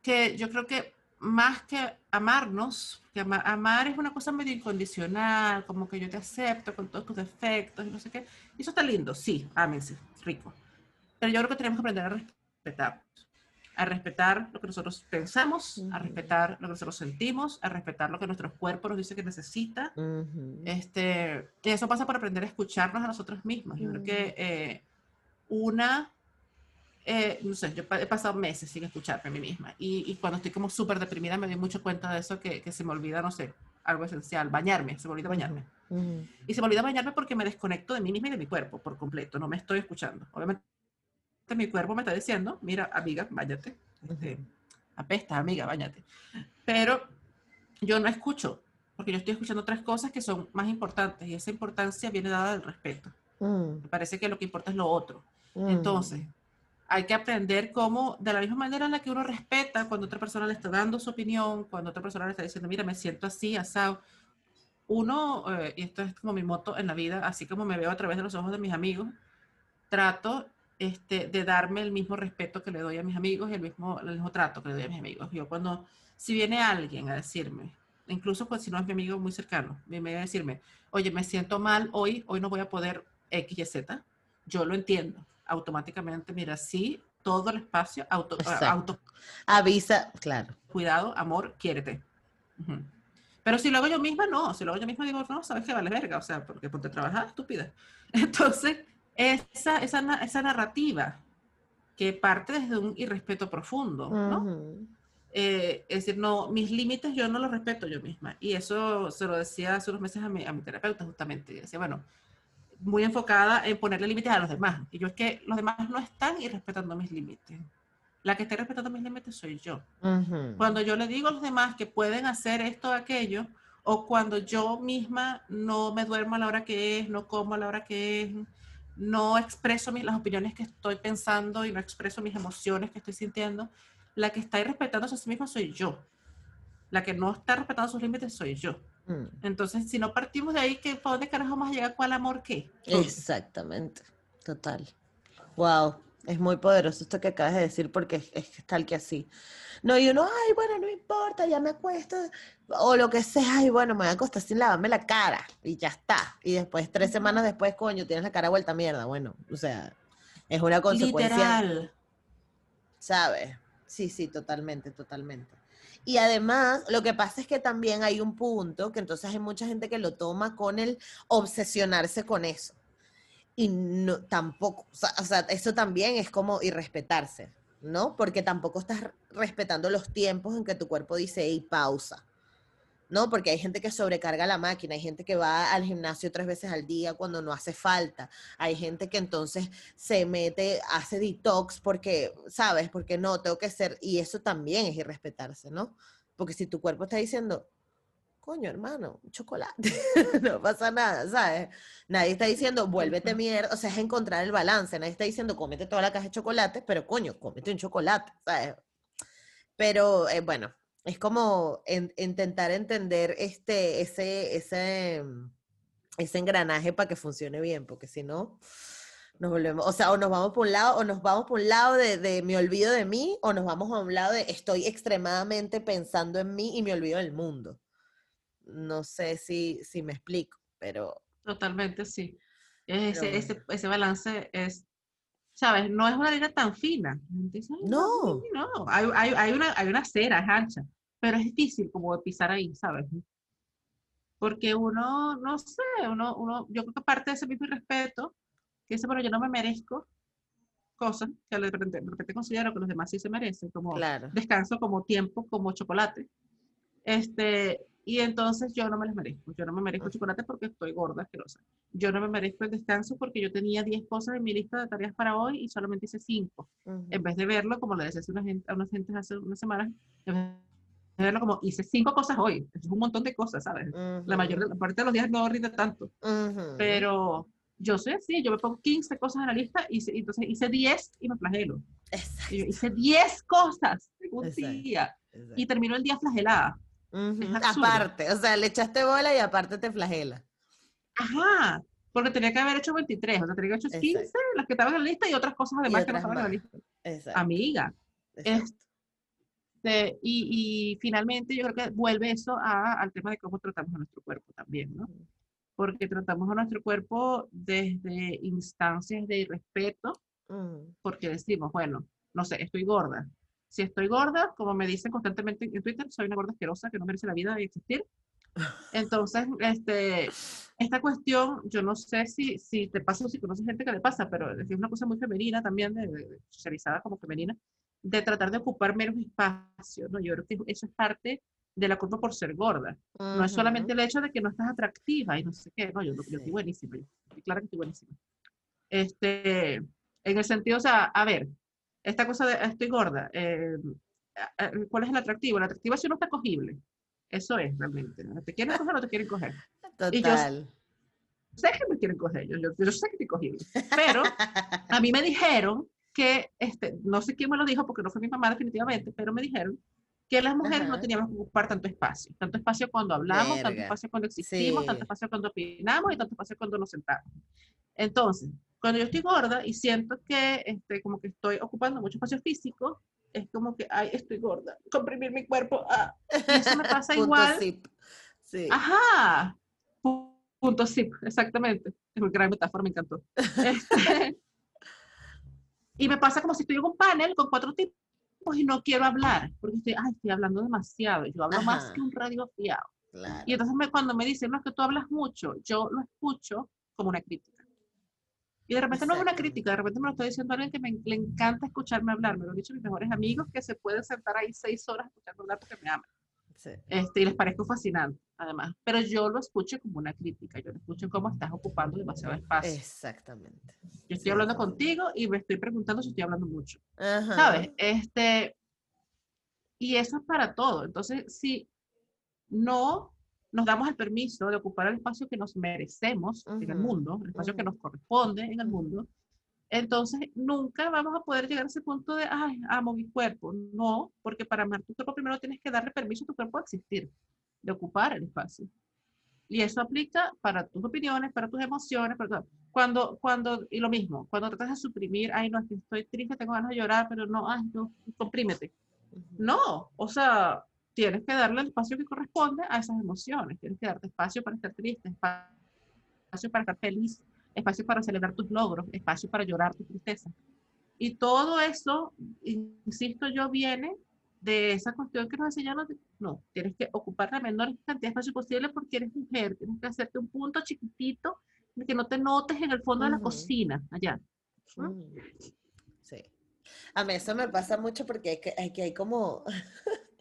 Que yo creo que más que amarnos, que amar, es una cosa medio incondicional, como que yo te acepto con todos tus defectos y no sé qué. Y eso está lindo, sí, ámense, rico. Pero yo creo que tenemos que aprender a respetar a respetar lo que nosotros pensamos, a respetar lo que nosotros sentimos, a respetar lo que nuestro cuerpo nos dice que necesita. este, y eso pasa por aprender a escucharnos a nosotros mismos. Yo creo que eh, una, eh, no sé, yo he pasado meses sin escucharme a mí misma y, y cuando estoy como súper deprimida me doy mucho cuenta de eso que, que, se me olvida, no sé, algo esencial, bañarme, se me olvida bañarme. Y se me olvida bañarme porque me desconecto de mí misma y de mi cuerpo por completo, no me estoy escuchando. Obviamente mi cuerpo me está diciendo, mira, amiga, váyate. Este, apesta, amiga, váyate. Pero yo no escucho, porque yo estoy escuchando otras cosas que son más importantes y esa importancia viene dada del respeto. Mm. Me parece que lo que importa es lo otro. Mm. Entonces, hay que aprender cómo, de la misma manera en la que uno respeta cuando otra persona le está dando su opinión, cuando otra persona le está diciendo, mira, me siento así, asado. Uno, eh, y esto es como mi moto en la vida, así como me veo a través de los ojos de mis amigos, trato este, de darme el mismo respeto que le doy a mis amigos y el mismo, el mismo trato que le doy a mis amigos. Yo cuando, si viene alguien a decirme, incluso pues, si no es mi amigo muy cercano, viene a decirme, oye, me siento mal hoy, hoy no voy a poder X y Z, yo lo entiendo automáticamente, mira, sí, todo el espacio, auto, auto avisa, claro. Cuidado, amor, quiérete. Pero si lo hago yo misma, no, si lo hago yo misma, digo, no, sabes que vale verga, o sea, porque ponte a trabajar, estúpida. Entonces, esa, esa, esa narrativa que parte desde un irrespeto profundo, ¿no? Eh, es decir, no, mis límites yo no los respeto yo misma. Y eso se lo decía hace unos meses a mi, a mi terapeuta justamente. Y decía, bueno, muy enfocada en ponerle límites a los demás. Y yo es que los demás no están irrespetando mis límites. La que está respetando mis límites soy yo. Cuando yo le digo a los demás que pueden hacer esto o aquello, o cuando yo misma no me duermo a la hora que es, no como a la hora que es, no expreso mis, las opiniones que estoy pensando y no expreso mis emociones que estoy sintiendo, la que está respetando a sí misma soy yo. La que no está respetando sus límites soy yo. Mm. Entonces, si no partimos de ahí, ¿qué, ¿para dónde carajo vamos a llegar? ¿Cuál amor qué? Exactamente. Total. Wow. Es muy poderoso esto que acabas de decir porque es, es, tal que así. No, y uno, ay, bueno, no importa, ya me acuesto, o lo que sea, ay, bueno, me voy a acostar sin lavarme la cara, y ya está. Y después, tres semanas después, coño, tienes la cara vuelta a mierda. Bueno, o sea, es una consecuencia. Literal. ¿Sabes? Sí, sí, totalmente, totalmente. Y además, lo que pasa es que también hay un punto que entonces hay mucha gente que lo toma con el obsesionarse con eso y no, tampoco, o sea, eso también es como irrespetarse, ¿no? Porque tampoco estás respetando los tiempos en que tu cuerpo dice, y pausa, ¿no? Porque hay gente que sobrecarga la máquina, hay gente que va al gimnasio tres veces al día cuando no hace falta, hay gente que entonces se mete, hace detox porque, ¿sabes? Porque no, tengo que ser, y eso también es irrespetarse, ¿no? Porque si tu cuerpo está diciendo, coño, hermano, chocolate, no pasa nada, ¿sabes? Nadie está diciendo, vuélvete mierda, o sea, es encontrar el balance, nadie está diciendo, cómete toda la caja de chocolate, pero coño, cómete un chocolate, ¿sabes? Pero eh, bueno, es como intentar entender este, ese, ese, ese engranaje para que funcione bien, porque si no, nos volvemos, o sea, o nos vamos por un lado, o nos vamos por un lado de, de me olvido de mí, o nos vamos a un lado de estoy extremadamente pensando en mí y me olvido del mundo. No sé si, si me explico, pero... Totalmente, sí. Ese, ese, ese, balance es, ¿sabes? No es una línea tan fina. no. No, hay, hay, hay, una, hay una cera, es ancha, pero es difícil como pisar ahí, ¿sabes? Porque uno, no sé, uno, uno, yo creo que parte de ese mismo respeto, que dice, bueno, yo no me merezco cosas que de repente, de repente considero que los demás sí se merecen, como descanso, como tiempo, como chocolate. Este, y entonces yo no me las merezco. Yo no me merezco chocolate porque estoy gorda, asquerosa. Yo no me merezco el descanso porque yo tenía 10 cosas en mi lista de tareas para hoy y solamente hice 5. En vez de verlo, como le decía a, una gente, a unas gentes hace unas semanas, en vez de verlo como hice 5 cosas hoy. Es un montón de cosas, ¿sabes? La mayor la parte de los días no rinde tanto. Pero yo soy así, yo me pongo 15 cosas en la lista y, entonces hice 10 y me flagelo. Y hice 10 cosas en un día y termino el día flagelada. Aparte, o sea, le echaste bola y aparte te flagela. Ajá. porque tenía que haber hecho 23, o sea, tenía que haber hecho 15, las que estaban en la lista y otras cosas además que no estaban en la lista. Exacto. Amiga. Este, y, y, finalmente yo creo que vuelve eso a, al tema de cómo tratamos a nuestro cuerpo también, ¿no? Porque tratamos a nuestro cuerpo desde instancias de irrespeto, porque decimos, bueno, no sé, estoy gorda. Si estoy gorda, como me dicen constantemente en Twitter, soy una gorda asquerosa que no merece la vida de existir. Entonces, este, esta cuestión, yo no sé si, si te pasa o si conoces gente que le pasa, pero es una cosa muy femenina también, de, socializada como femenina, de tratar de ocupar menos espacio, ¿no? Yo creo que eso es parte de la culpa por ser gorda. No es solamente el hecho de que no estás atractiva y no sé qué, no, yo, yo estoy buenísima, yo, claro que estoy buenísima. Este, en el sentido, o sea, a ver, esta cosa de estoy gorda, eh, ¿cuál es el atractivo? El atractivo es si uno está cogible. Eso es realmente. ¿Te quieren coger o no te quieren coger? Total. yo sé que me quieren coger, yo, yo, sé que estoy cogible. Pero a mí me dijeron que, este, no sé quién me lo dijo porque no fue mi mamá definitivamente, pero me dijeron que las mujeres no teníamos que ocupar tanto espacio. Tanto espacio cuando hablamos, tanto espacio cuando existimos, tanto espacio cuando opinamos y tanto espacio cuando nos sentamos. Entonces, cuando yo estoy gorda y siento que este, como que estoy ocupando mucho espacio físico, es como que, ay, estoy gorda, comprimir mi cuerpo, ah. eso me pasa igual. Zip. Sí. Ajá, punto zip, exactamente. Es una gran metáfora, me encantó. Este, y me pasa como si estoy en un panel con cuatro tipos y no quiero hablar, porque estoy, ay, estoy hablando demasiado, yo hablo más que un radio fiado. Y entonces me, cuando me dicen, no, es que tú hablas mucho, yo lo escucho como una crítica. Y de repente no es una crítica, de repente me lo estoy diciendo a alguien que me, le encanta escucharme hablar. Me lo han dicho mis mejores amigos que se pueden sentar ahí seis horas escuchando hablar porque me aman. Este, y les parezco fascinante, además. Pero yo lo escucho como una crítica. Yo lo escucho como estás ocupando demasiado espacio. Exactamente. Yo estoy hablando contigo y me estoy preguntando si estoy hablando mucho. ¿Sabes? Este, y eso es para todo. Entonces, si no nos damos el permiso de ocupar el espacio que nos merecemos en el mundo, el espacio que nos corresponde en el mundo, entonces nunca vamos a poder llegar a ese punto de, ay, amo mi cuerpo. No, porque para amar tu cuerpo primero tienes que darle permiso a tu cuerpo a existir, de ocupar el espacio. Y eso aplica para tus opiniones, para tus emociones, para todo. Cuando, cuando, y lo mismo, cuando tratas de suprimir, ay, no, es que estoy triste, tengo ganas de llorar, pero no, ay, no, comprímete. No, o sea, tienes que darle el espacio que corresponde a esas emociones. Tienes que darte espacio para estar triste, espacio para estar feliz, espacio para celebrar tus logros, espacio para llorar tu tristeza. Y todo eso, insisto yo, viene de esa cuestión que nos enseñaron, no, tienes que ocupar la menor cantidad de espacio posible porque eres mujer, tienes que hacerte un punto chiquitito que no te notes en el fondo de la cocina, allá. Sí. A mí eso me pasa mucho porque hay que, hay, que hay como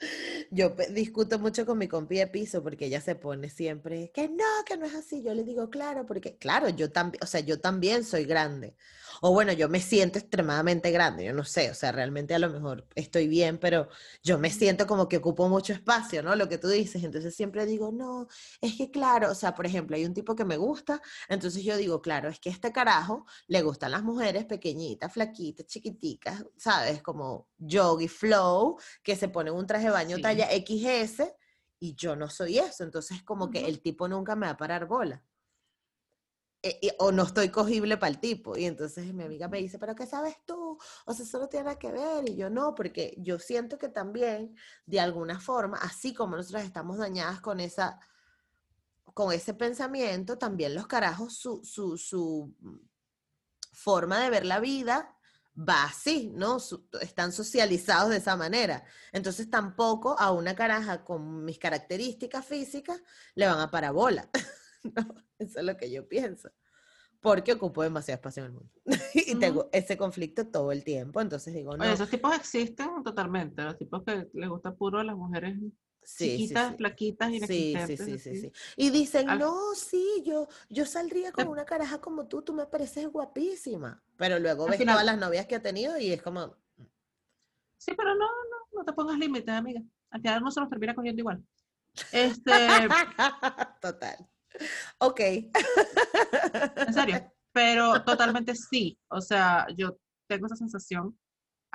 yo discuto mucho con mi compi de piso porque ella se pone siempre que no, que no es así. Yo le digo, claro, porque claro, yo también, o sea, yo también soy grande. O bueno, yo me siento extremadamente grande, yo no sé, o sea, realmente a lo mejor estoy bien, pero yo me siento como que ocupo mucho espacio, ¿no? Lo que tú dices. Entonces siempre digo, no, es que claro, o sea, por ejemplo, hay un tipo que me gusta, entonces yo digo, claro, es que este carajo le gustan las mujeres pequeñitas, flaquitas, chiquiticas, ¿sabes? Como Yogi Flow, que se pone un traje de baño talla XS y yo no soy eso. Entonces, como que el tipo nunca me va a parar bola. E, o no estoy cogible para el tipo. Y entonces mi amiga me dice, ¿pero qué sabes tú? O sea, eso no tiene nada que ver. Y yo no, porque yo siento que también, de alguna forma, así como nosotros estamos dañadas con esa con ese pensamiento, también los carajos, su, su, su forma de ver la vida va así, ¿no? están socializados de esa manera. Entonces tampoco a una caraja con mis características físicas le van a parabola. ¿no? Eso es lo que yo pienso. Porque ocupo demasiado espacio en el mundo. y tengo ese conflicto todo el tiempo. Entonces digo, no. esos tipos existen totalmente. Los tipos que les gusta puro a las mujeres sí, chiquitas, flaquitas, y sí, sí, sí, sí, sí. Y dicen, no, sí, yo, yo saldría con una caraja como tú, tú me pareces guapísima. Pero luego ves todas las novias que ha tenido y es como... Sí, pero no, no, no te pongas límites, amiga. Al final se los termina cogiendo igual. Este... Total. Ok. en serio, pero totalmente sí. O sea, yo tengo esa sensación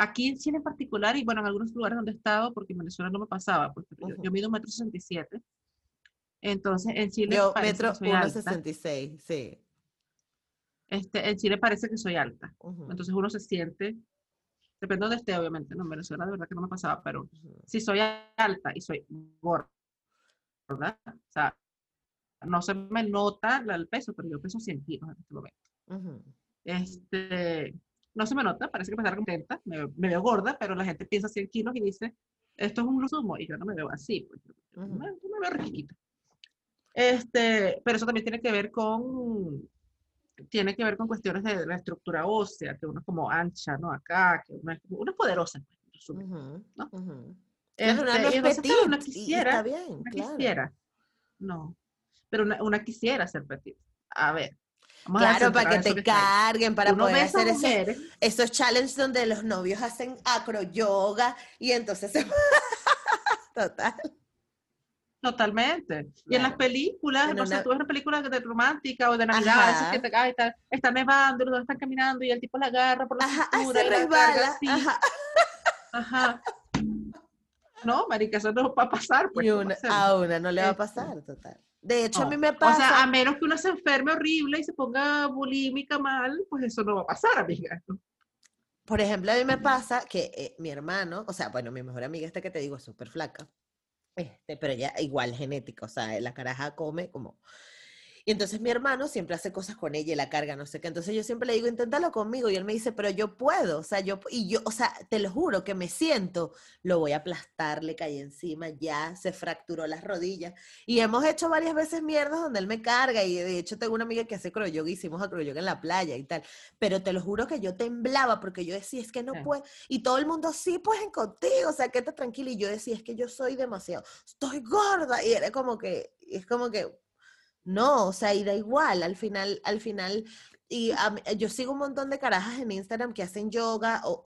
Aquí en Chile en particular, y bueno, en algunos lugares donde he estado, porque en Venezuela no me pasaba, porque yo, mido un metro sesenta y siete. Entonces, en Chile... Yo metro 1,66, sí. este, en Chile parece que soy alta. Entonces uno se siente, depende de donde esté, obviamente, no, en Venezuela de verdad que no me pasaba, pero si soy alta y soy gorda, ¿verdad? O sea, no se me nota el peso, pero yo peso 100 kilos en este momento. Este, no se me nota, parece que me contenta, me, me, veo gorda, pero la gente piensa 100 kilos y dice, esto es un sumo, y yo no me veo así, pues, me, me, veo riquita. Este, pero eso también tiene que ver con, tiene que ver con cuestiones de la estructura ósea, que uno es como ancha, ¿no? Acá, que uno es, uno es poderosa, pues, ¿no? Este, una no es una quisiera, está bien, una quisiera, no, pero una, una, quisiera ser petit. A ver. claro, para que te carguen, para poder hacer ese, esos challenges donde los novios hacen acro yoga y entonces se... Total. Totalmente. Y en las películas, no sé, tú ves una película de romántica o de Navidad, que te cae, está, está nevando, los dos están caminando y el tipo la agarra por la Ajá, cintura resbala. Ajá. Ajá. No, marica, eso no va a pasar. Pues, a una no le va a pasar, total. De hecho, a mí me pasa. O sea, a menos que uno se enferme horrible y se ponga bulímica mal, pues eso no va a pasar, amiga. Por ejemplo, a mí me pasa que eh, mi hermano, o sea, bueno, mi mejor amiga, esta que te digo, es súper flaca. Este, pero ella igual genética, o sea, la caraja come como y entonces mi hermano siempre hace cosas con ella y la carga, no sé qué. Entonces yo siempre le digo, inténtalo conmigo. Y él me dice, pero yo puedo. O sea, yo, y yo, o sea, te lo juro que me siento, lo voy a aplastar, le caí encima, ya se fracturó las rodillas. Y hemos hecho varias veces mierdas donde él me carga. Y de hecho tengo una amiga que hace croyoga, hicimos acroyoga en la playa y tal. Pero te lo juro que yo temblaba porque yo decía, es que no puedo. Y todo el mundo, sí, pues en contigo, o sea, quédate tranquila. Y yo decía, es que yo soy demasiado, estoy gorda. Y era como que, es como que, no, o sea, y da igual, al final, al final, y yo sigo un montón de carajas en Instagram que hacen yoga, o,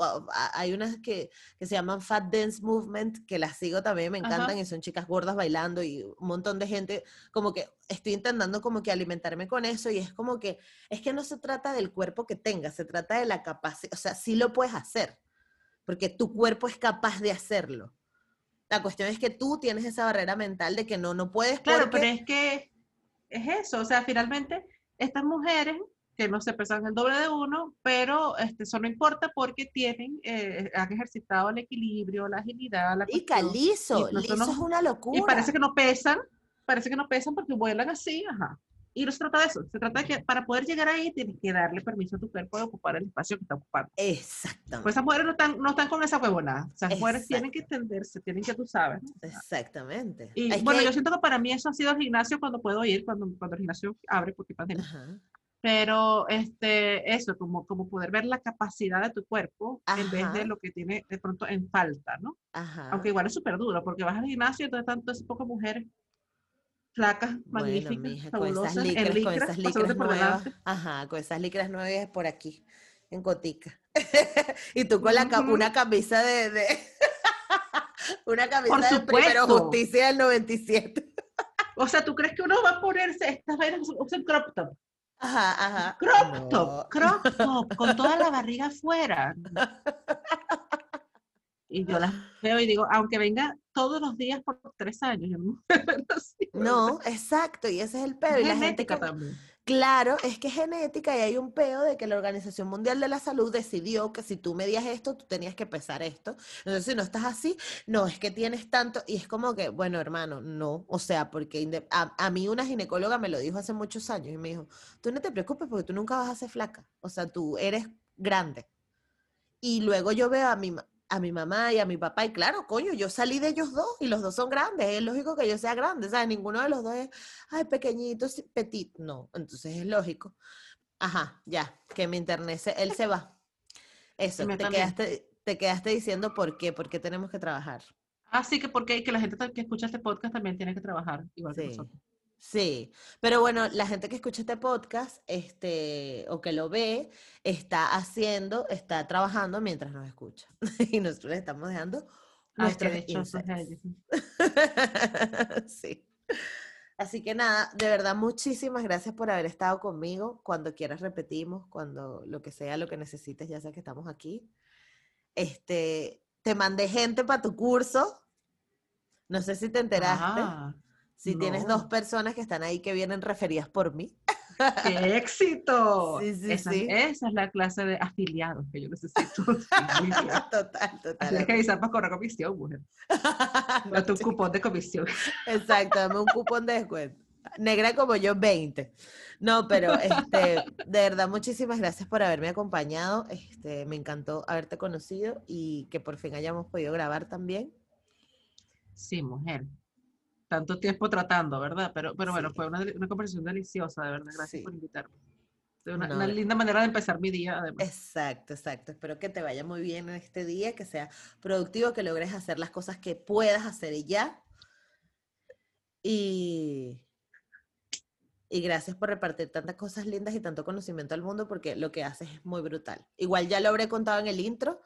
hay unas que, se llaman Fat Dance Movement, que las sigo también, me encantan, y son chicas gordas bailando, y un montón de gente, como que estoy intentando como que alimentarme con eso, y es como que, es que no se trata del cuerpo que tengas, se trata de la capacidad, o sea, sí lo puedes hacer, porque tu cuerpo es capaz de hacerlo. La cuestión es que tú tienes esa barrera mental de que no, no puedes. Claro, pero es que es eso, o sea, finalmente estas mujeres que no se pesan el doble de uno, pero este, eso no importa porque tienen, eh, han ejercitado el equilibrio, la agilidad, la Y calizo, liso es una locura. Y parece que no pesan, parece que no pesan porque vuelan así, ajá. Y no se trata de eso, se trata de que para poder llegar ahí tienes que darle permiso a tu cuerpo de ocupar el espacio que está ocupando. Exactamente. Pues esas mujeres no están, no están con esa huevonada. O sea, esas mujeres tienen que extenderse, tienen que, tú sabes. Exactamente. Y bueno, yo siento que para mí eso ha sido el gimnasio cuando puedo ir, cuando, cuando el gimnasio abre, porque pandemia. Pero este, eso, como, como poder ver la capacidad de tu cuerpo en vez de lo que tiene de pronto en falta, ¿no? Ajá. Aunque igual es súper duro, porque vas al gimnasio y entonces tanto es pocas mujeres flacas, magníficas, con esas licras, con esas licras nuevas, ajá, con esas licras nuevas por aquí, en Cotica. y tú con la, una camisa de, de una camisa de primero justicia del 97. o sea, ¿tú crees que uno va a ponerse estas vainas usan crop top? Ajá, ajá. Crop top, crop top, con toda la barriga afuera. y yo las veo y digo, aunque venga todos los días por tres años, no, exacto, y ese es el pedo. y la gente también. Claro, es que es genética y hay un peo de que la Organización Mundial de la Salud decidió que si tú medías esto, tú tenías que pesar esto. Entonces, si no estás así, no, es que tienes tanto. Y es como que, bueno, hermano, no. O sea, porque a, a mí una ginecóloga me lo dijo hace muchos años y me dijo, tú no te preocupes porque tú nunca vas a ser flaca. O sea, tú eres grande. Y luego yo veo a mi, a mi mamá y a mi papá, y claro, coño, yo salí de ellos dos y los dos son grandes, es lógico que yo sea grande, ¿sabes? Ninguno de los dos es, ay, pequeñito, petit, no, entonces es lógico. Ajá, ya, que me internece, él se va. Eso, te quedaste, te quedaste diciendo por qué, por qué tenemos que trabajar. Ah, sí, que porque que la gente que escucha este podcast también tiene que trabajar, igual que nosotros. Sí, pero bueno, la gente que escucha este podcast, este, o que lo ve, está haciendo, está trabajando mientras nos escucha. y nosotros le estamos dejando nuestros sí. Así que nada, de verdad, muchísimas gracias por haber estado conmigo. Cuando quieras repetimos, cuando lo que sea, lo que necesites, ya sea que estamos aquí. Este, te mandé gente para tu curso. No sé si te enteraste. Si tienes dos personas que están ahí que vienen referidas por mí. ¡Qué éxito! Sí, sí, esa, sí. esa es la clase de afiliados que yo necesito. total, total. Tienes que avisar para cobrar comisión, mujer. No, Date un chica. cupón de comisión. Exacto, dame un cupón de descuento. Negra como yo, 20. No, pero este, de verdad, muchísimas gracias por haberme acompañado. Este, me encantó haberte conocido y que por fin hayamos podido grabar también. Sí, mujer. Tanto tiempo tratando, ¿verdad? Pero, pero bueno, Sí. fue una, una conversación deliciosa, de verdad. Gracias Sí. por invitarme. Una, No, una linda manera de empezar mi día, además. Exacto, exacto. Espero que te vaya muy bien en este día, que sea productivo, que logres hacer las cosas que puedas hacer y ya. Y, y gracias por repartir tantas cosas lindas y tanto conocimiento al mundo, porque lo que haces es muy brutal. Igual ya lo habré contado en el intro,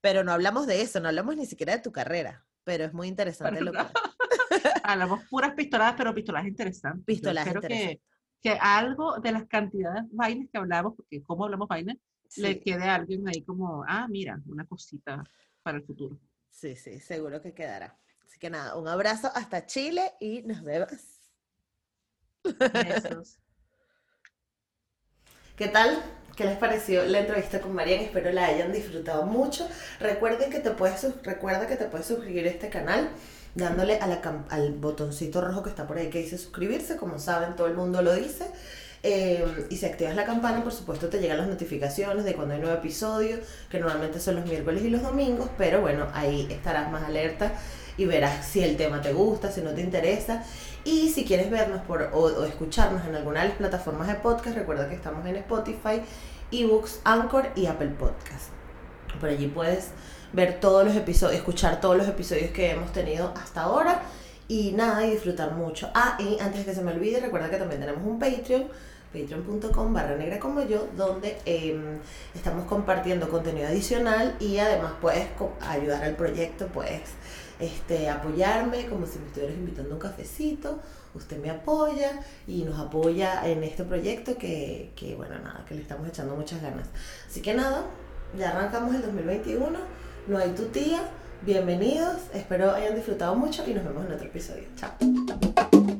pero no hablamos de eso, no hablamos ni siquiera de tu carrera, pero es muy interesante lo que ¿Verdad? Hablamos puras pistoladas, pero pistoladas interesantes. Pistoladas espero que, interesantes. que algo de las cantidades de vainas que hablamos, porque cómo hablamos vainas, le Sí, quede a alguien ahí como, ah, mira, una cosita para el futuro. sí, sí, seguro que quedará. Así que nada, un abrazo hasta Chile y nos vemos. Besos. ¿Qué tal? ¿Qué les pareció la entrevista con Marian? Espero la hayan disfrutado mucho. Recuerden que te puedes, recuerda que te puedes suscribir a este canal dándole al botoncito rojo que está por ahí que dice suscribirse. Como saben, todo el mundo lo dice. Eh, y si activas la campana, por supuesto, te llegan las notificaciones de cuando hay nuevo episodio, que normalmente son los miércoles y los domingos, pero bueno, ahí estarás más alerta y verás si el tema te gusta, si no te interesa. Y si quieres vernos por, o, o escucharnos en alguna de las plataformas de podcast, recuerda que estamos en Spotify, eBooks, Anchor y Apple Podcast. Por allí puedes ver todos los episodios, escuchar todos los episodios que hemos tenido hasta ahora y nada, y disfrutar mucho. Ah, y antes de que se me olvide, recuerda que también tenemos un Patreon, patreon.com barra negra como yo, donde em, estamos compartiendo contenido adicional y además puedes ayudar al proyecto, puedes este, apoyarme como si me estuvieras invitando un cafecito, usted me apoya y nos apoya en este proyecto que, que bueno, nada, que le estamos echando muchas ganas. Así que nada, ya arrancamos el 2021, no hay tu tía, bienvenidos, espero hayan disfrutado mucho y nos vemos en otro episodio. Chao.